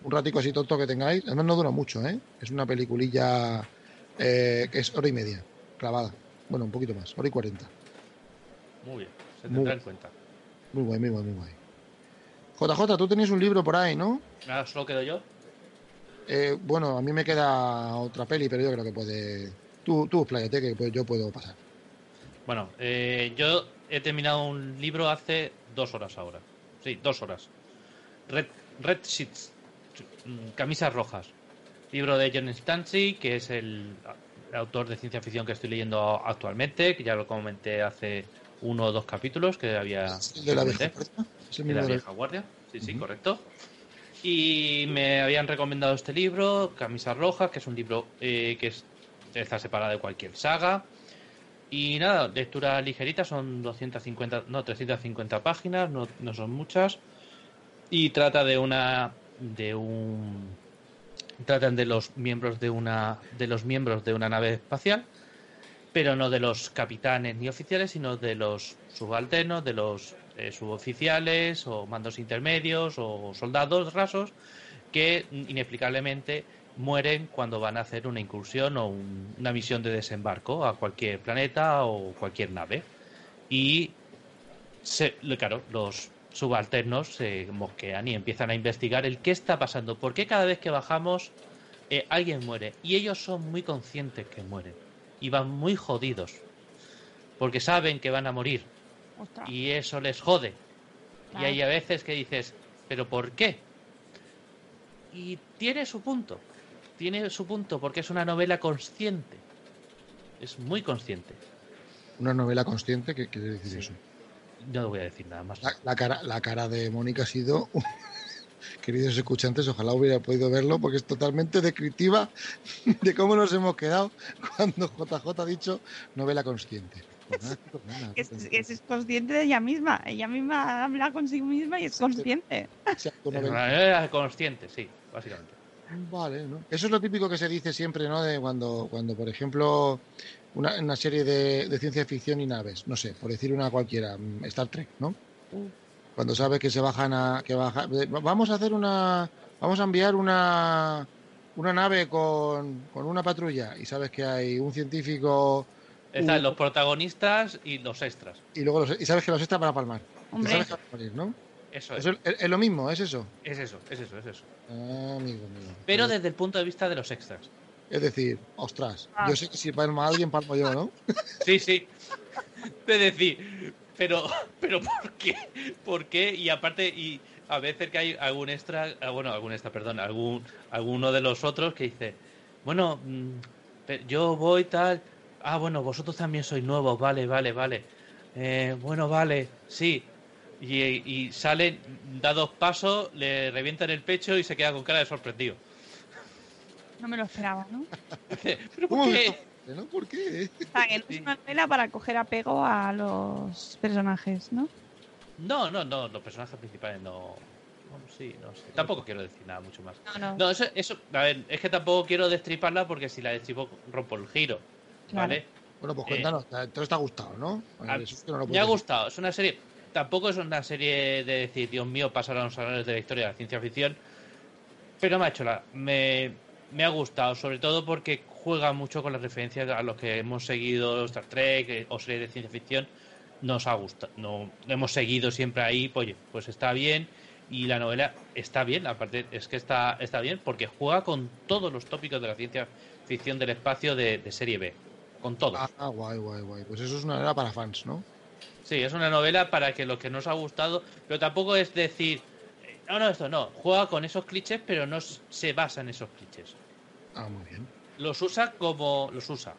Speaker 1: Un ratico así tonto que tengáis. Además no dura mucho, ¿eh? Es una peliculilla eh, que es hora y media, clavada. Bueno, un poquito más, hora y cuarenta.
Speaker 2: Muy bien, se tendrá en cuenta.
Speaker 1: Muy guay, muy guay, muy guay. JJ, tú tenías un libro por ahí, ¿no?
Speaker 2: Ahora solo quedo yo.
Speaker 1: Eh, bueno, a mí me queda otra peli, pero yo creo que puede. Tú, tú expláyate, que yo puedo pasar.
Speaker 2: Bueno, eh, yo he terminado un libro hace dos horas ahora. Sí, dos horas. Red, Red Sheets, mm, Camisas Rojas. Libro de John Stancy, que es el, autor de ciencia ficción que estoy leyendo actualmente, que ya lo comenté hace uno o dos capítulos que había...
Speaker 1: ¿Es el de la vieja el
Speaker 2: de la vieja guardia. Sí, sí, correcto. Y me habían recomendado este libro, Camisas Rojas, que es un libro eh, que es- está separado de cualquier saga. Y nada, lectura ligerita, son 250, no, 350 páginas, no, no son muchas. Y trata de una. de un. Tratan de los miembros de una. de los miembros de una nave espacial. pero no de los capitanes ni oficiales, sino de los subalternos, de los eh, suboficiales o mandos intermedios o soldados rasos que inexplicablemente mueren cuando van a hacer una incursión o una misión de desembarco a cualquier planeta o cualquier nave. Y, se, claro, los subalternos se mosquean y empiezan a investigar el qué está pasando, por qué cada vez que bajamos eh, alguien muere. Y ellos son muy conscientes que mueren y van muy jodidos porque saben que van a morir y eso les jode. Y hay a veces que dices, ¿pero por qué? Y tiene su punto, tiene su punto porque es una novela consciente, es muy consciente.
Speaker 1: ¿Una novela consciente? ¿Qué quiere decir eso?
Speaker 2: No voy a decir nada más.
Speaker 1: La, cara, la cara de Mónica ha sido queridos escuchantes, ojalá hubiera podido verlo porque es totalmente descriptiva de cómo nos hemos quedado cuando JJ ha dicho novela consciente.
Speaker 3: Pues pues es, es, consciente de ella misma, ella misma habla consigo misma y es consciente.
Speaker 2: Es consciente, sí, básicamente.
Speaker 1: Vale, ¿no? Eso es lo típico que se dice siempre, ¿no? De cuando, cuando por ejemplo, una, una serie de, de, ciencia ficción y naves, no sé, por decir una cualquiera, mm, Star Trek, ¿no? Cuando sabe que se bajan a que baja, vamos a hacer una vamos a enviar una una nave con, con una patrulla y sabes que hay un científico
Speaker 2: están los protagonistas y los extras
Speaker 1: y luego y sabes que los extras van a palmar sabes
Speaker 2: que ¿no? Eso
Speaker 1: es. es. lo mismo, es eso.
Speaker 2: Es eso, es eso, es eso.
Speaker 1: Ah, amigo
Speaker 2: Pero desde el punto de vista de los extras.
Speaker 1: Es decir, ostras, yo ah. sé que si palma alguien, palmo yo, ¿no?
Speaker 2: Sí, sí. Es decir, pero, pero ¿por qué? ¿Por qué? Y aparte, y a veces que hay algún extra, ah, bueno, algún extra, perdón, algún, alguno de los otros que dice, bueno, mm, yo voy tal, ah, bueno, vosotros también sois nuevos, vale, vale, vale. Eh, bueno, vale, sí. Y, y sale, da dos pasos, le revientan el pecho y se queda con cara de sorprendido.
Speaker 3: No me lo esperaba, ¿no?
Speaker 2: ¿Pero por qué?
Speaker 1: ¿no? ¿Por qué?
Speaker 3: O sea, que no es una novela para coger apego a los personajes, ¿no?
Speaker 2: No, no, no, los personajes principales no. sí, no sé. Tampoco quiero decir nada mucho más.
Speaker 3: No, no.
Speaker 2: no eso, eso, a ver, es que tampoco quiero destriparla porque si la destripo rompo el giro. ¿Vale?
Speaker 1: Bueno, pues cuéntanos, eh, te ha gustado, ¿no?
Speaker 2: me ha gustado, es una serie. Tampoco es una serie de decir, Dios mío, pasar a los anales de la historia de la ciencia ficción. Pero me ha hecho la. Me, me ha gustado, sobre todo porque juega mucho con las referencias a los que hemos seguido Star Trek eh, o series de ciencia ficción. Nos ha gustado, no hemos seguido siempre ahí, pues, oye, pues está bien y la novela está bien, aparte es que está, está bien porque juega con todos los tópicos de la ciencia ficción del espacio de, serie B, con todo.
Speaker 1: Ah, guay, guay, guay. Pues eso es una novela para fans, ¿no?
Speaker 2: Sí, es una novela para que los que nos ha gustado, pero tampoco es decir, no, no, esto no. Juega con esos clichés, pero no se basa en esos clichés.
Speaker 1: Ah, muy bien.
Speaker 2: Los usa como los usa.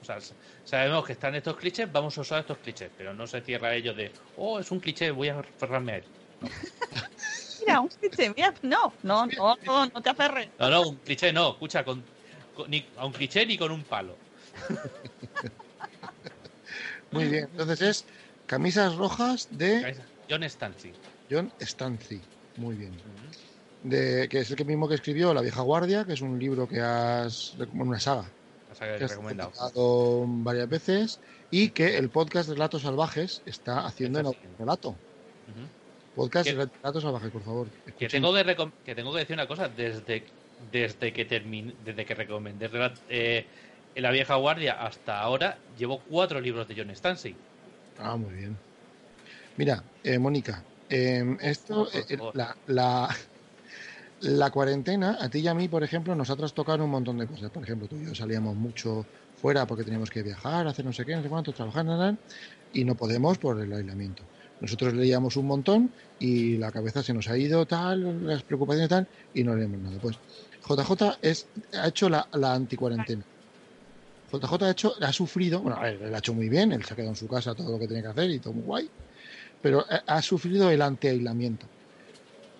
Speaker 2: O sea, sabemos que están estos clichés, vamos a usar estos clichés, pero no se cierra a ello de, oh, es un cliché, voy a aferrarme a él.
Speaker 3: mira, un cliché, mira, no, no, no, no, no te aferres.
Speaker 2: No, no, un cliché no, escucha, con, ni a un cliché ni con un palo.
Speaker 1: Muy bien, entonces es camisas rojas de
Speaker 2: John Stancy.
Speaker 1: John Stancy. Muy bien. De, que es el mismo que escribió La vieja guardia, que es un libro que has. una saga.
Speaker 2: que has
Speaker 1: recomendado varias veces. Y que el podcast de Relatos Salvajes está haciendo en relato. Podcast de Relatos Salvajes, por favor.
Speaker 2: Que tengo que, que tengo que decir una cosa. Desde, desde que terminé, desde que recomendé eh, La vieja guardia hasta ahora, llevo cuatro libros de John Stanley.
Speaker 1: Ah, muy bien. Mira, eh, Mónica, Em, esto, eh, la, la, la, cuarentena, a ti y a mí, por ejemplo, nos ha trastocado un montón de cosas. Por ejemplo, tú y yo salíamos mucho fuera porque teníamos que viajar, hacer no sé qué, no sé cuánto, trabajar, nada, y no podemos por el aislamiento. Nosotros leíamos un montón y la cabeza se nos ha ido, tal, las preocupaciones tal, y no leemos nada. Pues JJ es, ha hecho la, la anticuarentena. JJ ha hecho, ha sufrido, bueno, él, ha hecho muy bien, él se ha quedado en su casa todo lo que tenía que hacer y todo muy guay pero ha sufrido el anti-aislamiento.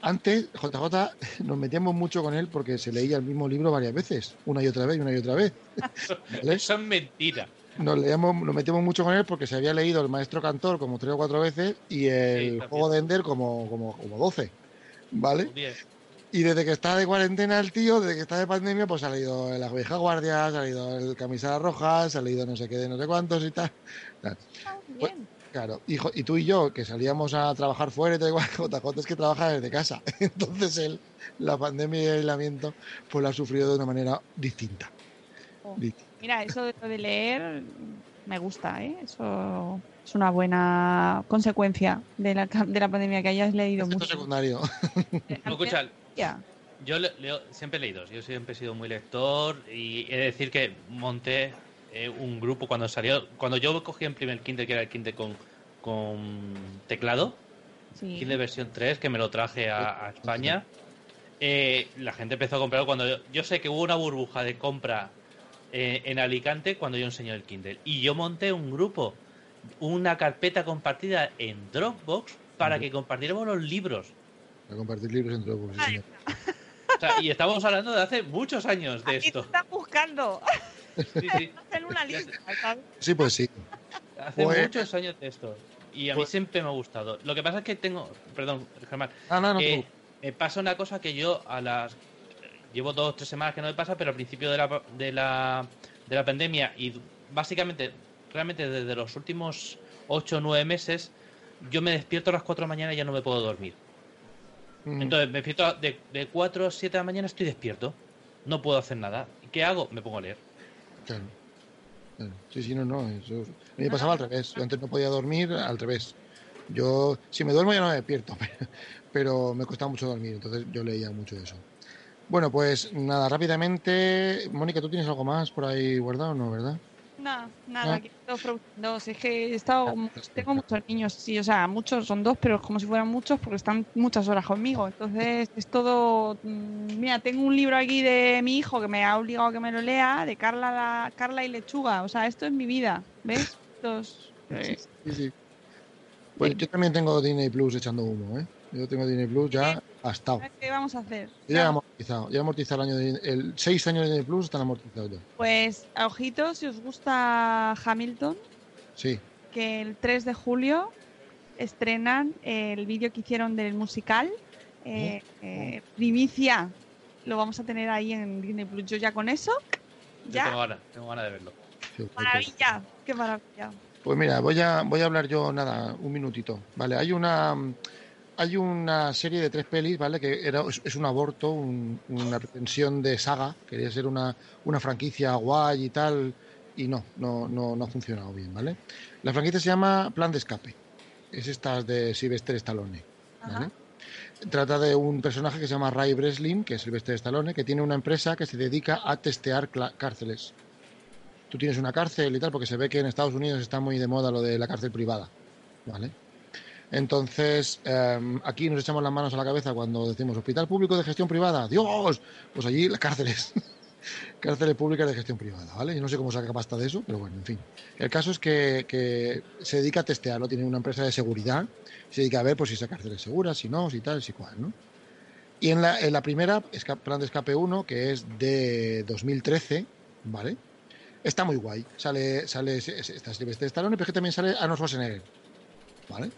Speaker 1: Antes, JJ, nos metíamos mucho con él porque se leía el mismo libro varias veces, una y otra vez, y una y otra vez.
Speaker 2: Eso es mentira.
Speaker 1: Nos, leíamos, nos metíamos mucho con él porque se había leído El Maestro Cantor como tres o cuatro veces y el Juego de Ender como, como, como 12. ¿Vale? Y desde que está de cuarentena el tío, desde que está de pandemia, pues ha leído La vieja guardia, ha leído El camisa roja, ha leído no sé qué de no sé cuántos y tal. Pues-. Claro, y, y tú y yo, que salíamos a trabajar fuera y tal igual, JJ es que trabaja desde casa. Entonces él, la pandemia y el aislamiento, pues lo ha sufrido de una manera distinta.
Speaker 3: Oh.
Speaker 1: Distinta.
Speaker 3: Mira, eso de, de leer me gusta, ¿eh? Eso es una buena consecuencia de la, de la pandemia, que hayas leído
Speaker 1: Efecto
Speaker 3: mucho.
Speaker 1: secundario.
Speaker 3: Eh,
Speaker 2: No, escucha,
Speaker 3: ya.
Speaker 2: yo le- leo, siempre he leído, yo siempre he sido muy lector y he de decir que monté eh, un grupo cuando salió, cuando yo cogí en primer Kindle, que era el Kindle con, con teclado,
Speaker 3: Sí.
Speaker 2: Kindle versión 3, que me lo traje a, a España, eh, la gente empezó a comprarlo cuando yo, yo sé que hubo una burbuja de compra eh, en Alicante cuando yo enseñé el Kindle. Y yo monté un grupo, una carpeta compartida en Dropbox para que compartiéramos los libros.
Speaker 1: A compartir libros.
Speaker 3: Ay.
Speaker 2: O sea, y estamos hablando de hace muchos años de
Speaker 3: Aquí te
Speaker 2: esto.
Speaker 3: están buscando.
Speaker 2: Sí, sí.
Speaker 3: Hacen una lista, ¿sabes?
Speaker 1: Sí, pues sí.
Speaker 2: Hace
Speaker 1: Pues-
Speaker 2: muchos años de esto. Y a mí
Speaker 1: Pues-
Speaker 2: siempre me ha gustado. Lo que pasa es que tengo. Perdón, Germán.
Speaker 1: Ah, no, no,
Speaker 2: que
Speaker 1: tú.
Speaker 2: me pasa una cosa que yo a las. Llevo dos o tres semanas que no me pasa, pero al principio de la, de la, de la pandemia y básicamente, realmente desde los últimos ocho o nueve meses, yo me despierto a las cuatro de la mañana y ya no me puedo dormir.
Speaker 1: Mm,
Speaker 2: Entonces me despierto de, de 4 a 7 de la mañana, estoy despierto. No puedo hacer nada. ¿Y ¿Qué hago? Me pongo a leer.
Speaker 1: Claro. Claro. Sí, sí, no, no. Eso, a mí me pasaba al revés. Yo antes no podía dormir, al revés. Yo, si me duermo ya no me despierto, pero, me costaba mucho dormir, entonces yo leía mucho de eso. Bueno, pues nada, rápidamente. Mónica, ¿tú tienes algo más por ahí guardado o no, verdad?
Speaker 3: No, nada,
Speaker 1: No.
Speaker 3: que estoy produciendo. Es que he estado.
Speaker 1: Ah,
Speaker 3: Tengo muchos niños, sí, o sea, muchos, son dos, pero es como si fueran muchos porque están muchas horas conmigo. Entonces es todo. mm, Mira, tengo un libro aquí de mi hijo que me ha obligado a que me lo lea, de Carla, la, Carla y Lechuga. O sea, esto es mi vida, ¿ves? Estos, eh,
Speaker 1: Sí, sí. Pues yo también tengo Disney Plus echando humo, ¿eh? Yo tengo Disney Plus ya gastado.
Speaker 3: ¿Qué vamos a hacer?
Speaker 1: Yo ya he amortizado. Ya he amortizado el año de, el seis años de Disney Plus están amortizados ya.
Speaker 3: Pues, a ojitos, si os gusta Hamilton,
Speaker 1: Sí.
Speaker 3: que el 3 de julio estrenan el vídeo que hicieron del musical. Eh, eh, primicia. Lo vamos a tener ahí en Disney Plus. Yo ya con eso.
Speaker 2: Yo
Speaker 3: Ya.
Speaker 2: tengo ganas, tengo ganas de verlo.
Speaker 1: sí,
Speaker 3: Maravilla. Qué maravilla.
Speaker 1: Pues mira, voy a, voy a hablar yo nada, un minutito, ¿vale? Hay una hay una serie de tres pelis, ¿vale? Que era, es, es un aborto, un- una pretensión de saga, quería ser una, una franquicia guay y tal, y no, no, no, no ha funcionado bien, ¿vale? La franquicia se llama Plan de Escape, es esta de Sylvester Stallone, ¿vale? Trata de un personaje que se llama Ray Breslin, que es Sylvester Stallone, que tiene una empresa que se dedica a testear cárceles tú tienes una cárcel y tal, porque se ve que en Estados Unidos está muy de moda lo de la cárcel privada, ¿vale? Entonces, eh, aquí nos echamos las manos a la cabeza cuando decimos hospital público de gestión privada, ¡Dios! Pues allí las cárceles, cárceles públicas de gestión privada, ¿vale? Yo no sé cómo saca pasta de eso, pero bueno, en fin. El caso es que, se dedica a testearlo, tiene una empresa de seguridad, se dedica a ver pues, si esa cárcel es segura, si no, si tal, si cual, ¿no? Y en la, en la primera, Plan de Escape 1, que es de 2013, ¿vale? Está muy guay. Sale, sale está Sylvester Stallone, pero que también sale Arnold Schwarzenegger. ¿Vale?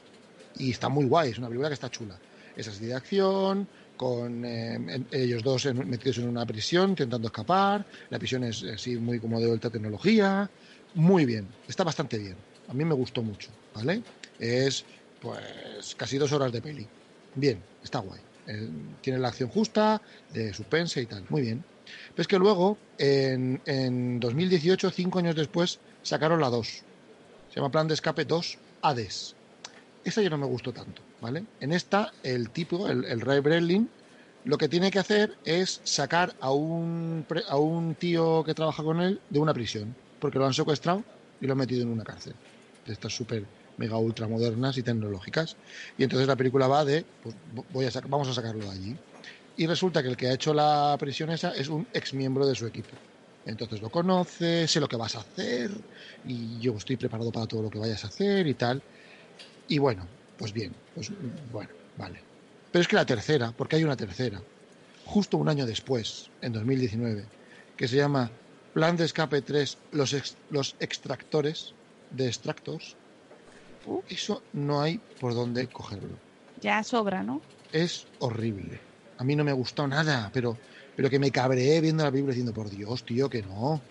Speaker 1: Y está muy guay, es una película que está chula. Es así de acción, con eh, en- ellos dos metidos en una prisión, intentando escapar. La prisión es así muy como de alta tecnología. Muy bien, está bastante bien. A mí me gustó mucho, ¿vale? Es pues casi dos horas de peli. Bien, está guay. Eh, tiene la acción justa, de suspense y tal. Muy bien. Pero es que luego, en, en 2018, cinco años después, sacaron la 2. Se llama Plan de Escape 2 Hades. Esta ya no me gustó tanto, ¿vale? En esta, el tipo, el, Ray Brelin, lo que tiene que hacer es sacar a un, a un tío que trabaja con él de una prisión, porque lo han secuestrado y lo han metido en una cárcel. De estas súper mega ultra modernas y tecnológicas. Y entonces la película va de, pues voy a vamos a sacarlo de allí. Y resulta que el que ha hecho la prisión esa es un ex miembro de su equipo. Entonces lo conoce, sé lo que vas a hacer y yo estoy preparado para todo lo que vayas a hacer y tal. Y bueno, pues bien, pues bueno, vale. Pero es que la tercera, porque hay una tercera, justo un año después, en 2019, que se llama Plan de Escape 3, los, ex- los extractores de extractors, eso no hay por dónde cogerlo.
Speaker 3: Ya sobra, ¿no?
Speaker 1: Es horrible. A mí no me gustó nada, pero, pero que me cabreé viendo la película diciendo, por Dios, tío, que no.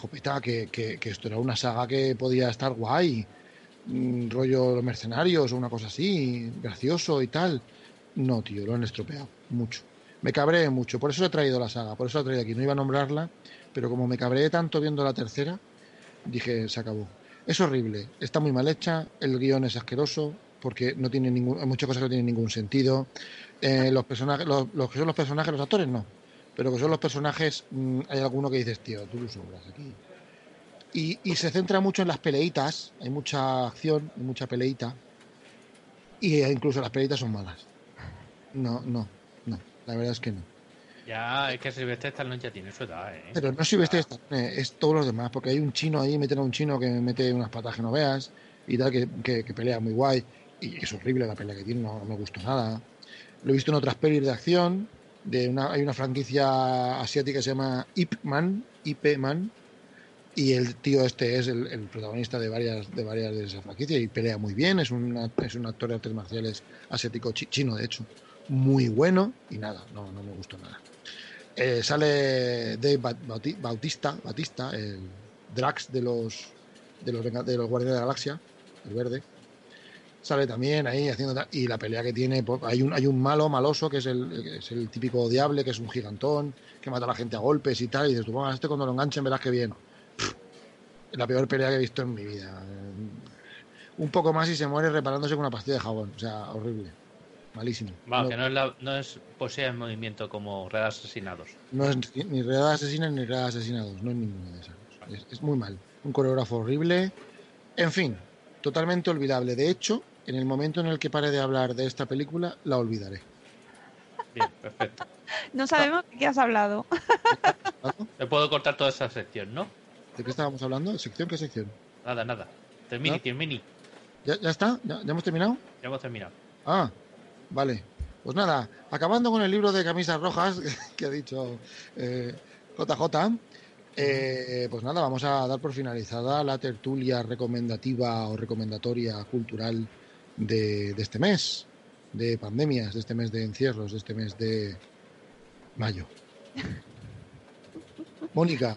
Speaker 1: Jopeta, que, que, que esto era una saga que podía estar guay. Rollo Los Mercenarios o una cosa así, gracioso y tal. No, tío, lo han estropeado mucho. Me cabreé mucho, por eso he traído la saga, por eso he traído aquí. No iba a nombrarla, pero como me cabreé tanto viendo la tercera, dije, se acabó. Es horrible, está muy mal hecha, el guion es asqueroso, porque no tiene ningún, hay muchas cosas que no tienen ningún sentido. Eh, los personajes, los, los que son los personajes, los actores no, pero que son los personajes, mm, hay alguno que dices, tío, tú lo sobras aquí. Y, y se centra mucho en las peleitas, hay mucha acción, hay mucha peleita, y eh, incluso las peleitas son malas. No, no, no, la verdad es que no.
Speaker 2: Ya, es que Silvestre Stallone ya tiene su edad, ¿eh?
Speaker 1: Pero no es Stallone, es todos los demás, porque hay un chino ahí, meten a un chino que mete unas patas que no veas y tal, que, que- que pelea muy guay. Y es horrible la pelea que tiene, no, no me gustó nada. Lo he visto en otras pelis de acción. De una, hay una franquicia asiática que se llama Ip Man, Ip Man, y el tío este es el, protagonista de varias, de varias de esas franquicias y pelea muy bien. Es, una- es un actor de artes marciales asiático, chi- chino de hecho, muy bueno. Y nada, no, no me gustó nada. Eh, sale Dave Ba- Bauti- Bautista, Batista, el Drax de los de los, de los Guardianes de la Galaxia, el verde. Sale también ahí haciendo y la pelea que tiene, pues, hay un hay un malo maloso que es el, es el típico diable, que es un gigantón, que mata a la gente a golpes y tal, y dices, tú, "Bueno, este cuando lo enganchen verás que bien. La peor pelea que he visto en mi vida. Un poco más y se muere reparándose con una pastilla de jabón, o sea, horrible. Malísimo.
Speaker 2: Vamos,
Speaker 1: No-
Speaker 2: que no es, la, no es posee en movimiento como Red Asesinados.
Speaker 1: No es ni Red Asesina ni Red Asesinados, no es ninguna de esas. Es, es muy mal. Un coreógrafo horrible. En fin, totalmente olvidable. De hecho, en el momento en el que pare de hablar de esta película, la olvidaré.
Speaker 2: Bien, perfecto.
Speaker 3: No sabemos de qué has hablado.
Speaker 1: ¿Vale?
Speaker 2: Me puedo cortar toda esa sección, ¿no?
Speaker 1: ¿De qué estábamos hablando? ¿Sección? ¿Qué sección?
Speaker 2: Nada, nada. Termini,
Speaker 1: ¿No?
Speaker 2: termini.
Speaker 1: ¿Ya, ya está? ¿Ya, ya hemos terminado?
Speaker 2: Ya hemos terminado.
Speaker 1: Ah, vale. Pues nada, acabando con el libro de camisas rojas que ha dicho eh, JJ, eh, pues nada, vamos a dar por finalizada la tertulia recomendativa o recomendatoria cultural de, de este mes, de pandemias, de este mes de encierros, de este mes de mayo. Mónica,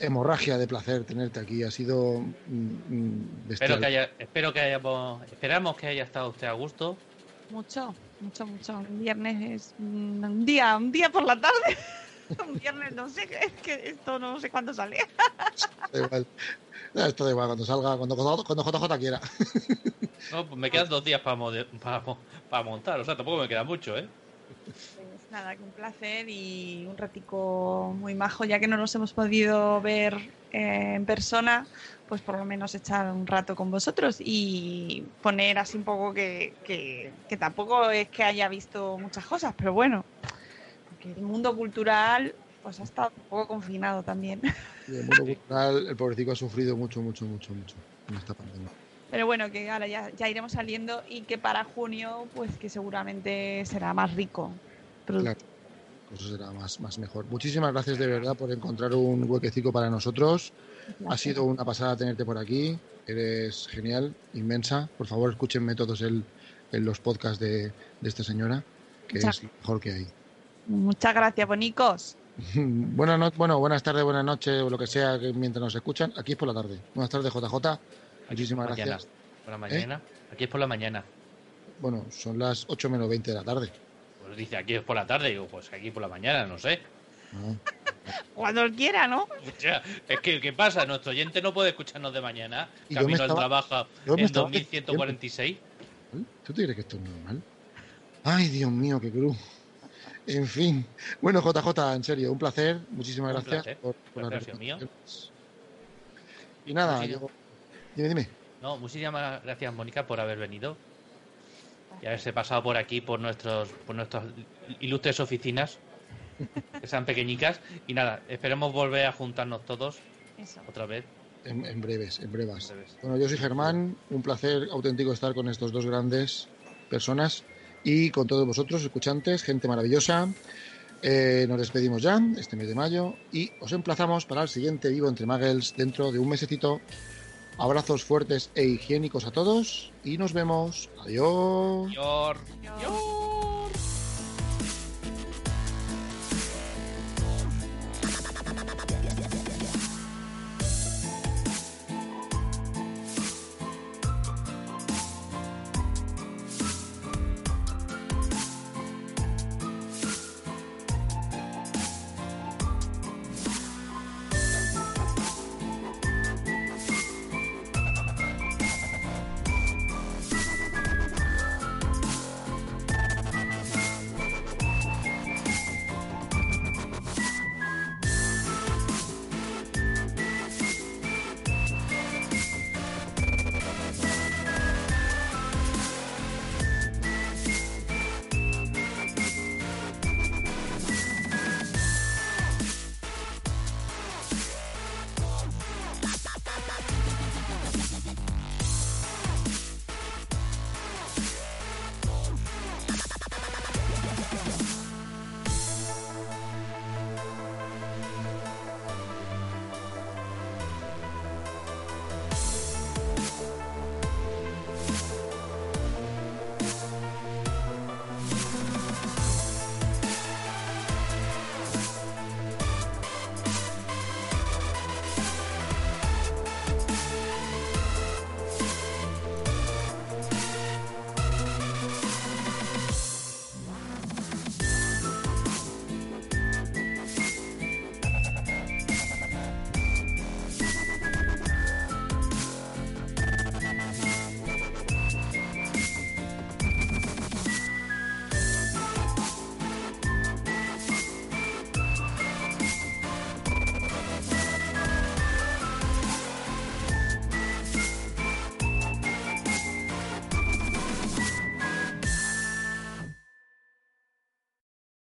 Speaker 1: hemorragia de placer tenerte aquí, ha sido mm, mm, bestial.
Speaker 2: Espero que haya, espero que hayamos, esperamos que haya estado usted a gusto.
Speaker 3: Mucho, mucho, mucho. Un viernes es mm, un día, un día por la tarde. un viernes, no sé, es que esto no sé cuándo sale.
Speaker 1: Da igual. Esto da igual, cuando salga, cuando, cuando JJ quiera.
Speaker 2: No, pues me quedan dos días para, para, para montar, o sea, tampoco me queda mucho, ¿eh?
Speaker 3: Nada, que un placer y un ratico muy majo, ya que no nos hemos podido ver eh, en persona, pues por lo menos echar un rato con vosotros y poner así un poco que, que, que tampoco es que haya visto muchas cosas, pero bueno, que el mundo cultural pues ha estado un poco confinado también.
Speaker 1: Y el mundo cultural, el pobrecito ha sufrido mucho, mucho, mucho, mucho en esta pandemia.
Speaker 3: Pero bueno, que ahora ya, ya iremos saliendo y que para junio pues que seguramente será más rico.
Speaker 1: Claro. Eso será más, más mejor. Muchísimas gracias de verdad por encontrar un huequecito para nosotros. Ha sido una pasada tenerte por aquí. Eres genial, inmensa. Por favor, escúchenme todos el, en los podcasts de, de esta señora, que
Speaker 3: Muchas-
Speaker 1: es lo mejor que hay.
Speaker 3: Muchas gracias, bonicos.
Speaker 1: buenas no- bueno, buenas tardes, buenas noches, o lo que sea, que mientras nos escuchan. Aquí es por la tarde. Buenas tardes, JJ. Muchísimas
Speaker 2: Mañana.
Speaker 1: gracias.
Speaker 2: Por la mañana. Aquí es por la mañana.
Speaker 1: Bueno, son las 8 menos 20 de la tarde.
Speaker 2: Pues dice, aquí es por la tarde. Digo, pues aquí por la mañana, no sé.
Speaker 3: Cuando él quiera, ¿no?
Speaker 2: O sea, es que, ¿qué pasa? Nuestro oyente no puede escucharnos de mañana.
Speaker 1: Y yo me
Speaker 2: Camino al trabajo
Speaker 1: yo me
Speaker 2: en
Speaker 1: estaba
Speaker 2: 2146.
Speaker 1: ¿Tú te crees que esto es normal? Ay, Dios mío, qué cruz. En fin. Bueno, JJ, en serio, un placer. Muchísimas
Speaker 2: Un
Speaker 1: gracias
Speaker 2: placer.
Speaker 1: por, por
Speaker 2: Un
Speaker 1: las
Speaker 2: placer mío.
Speaker 1: recomendaciones. Y nada,
Speaker 2: Muchísimas-
Speaker 1: yo... Dime, dime.
Speaker 2: No, muchísimas gracias, Mónica, por haber venido y haberse pasado por aquí, por nuestros, por nuestras ilustres oficinas, que sean pequeñicas. Y nada, esperemos volver a juntarnos todos
Speaker 3: Eso.
Speaker 2: otra vez.
Speaker 1: En, en breves, en brevas.
Speaker 2: En breves.
Speaker 1: Bueno, yo soy Germán. Un placer auténtico estar con estos dos grandes personas y con todos vosotros, escuchantes, gente maravillosa. Eh, nos despedimos ya este mes de mayo y os emplazamos para el siguiente Vivo entre Muggles dentro de un mesecito. Abrazos fuertes e higiénicos a todos y nos vemos. Adiós.
Speaker 2: Yor.
Speaker 3: Adiós.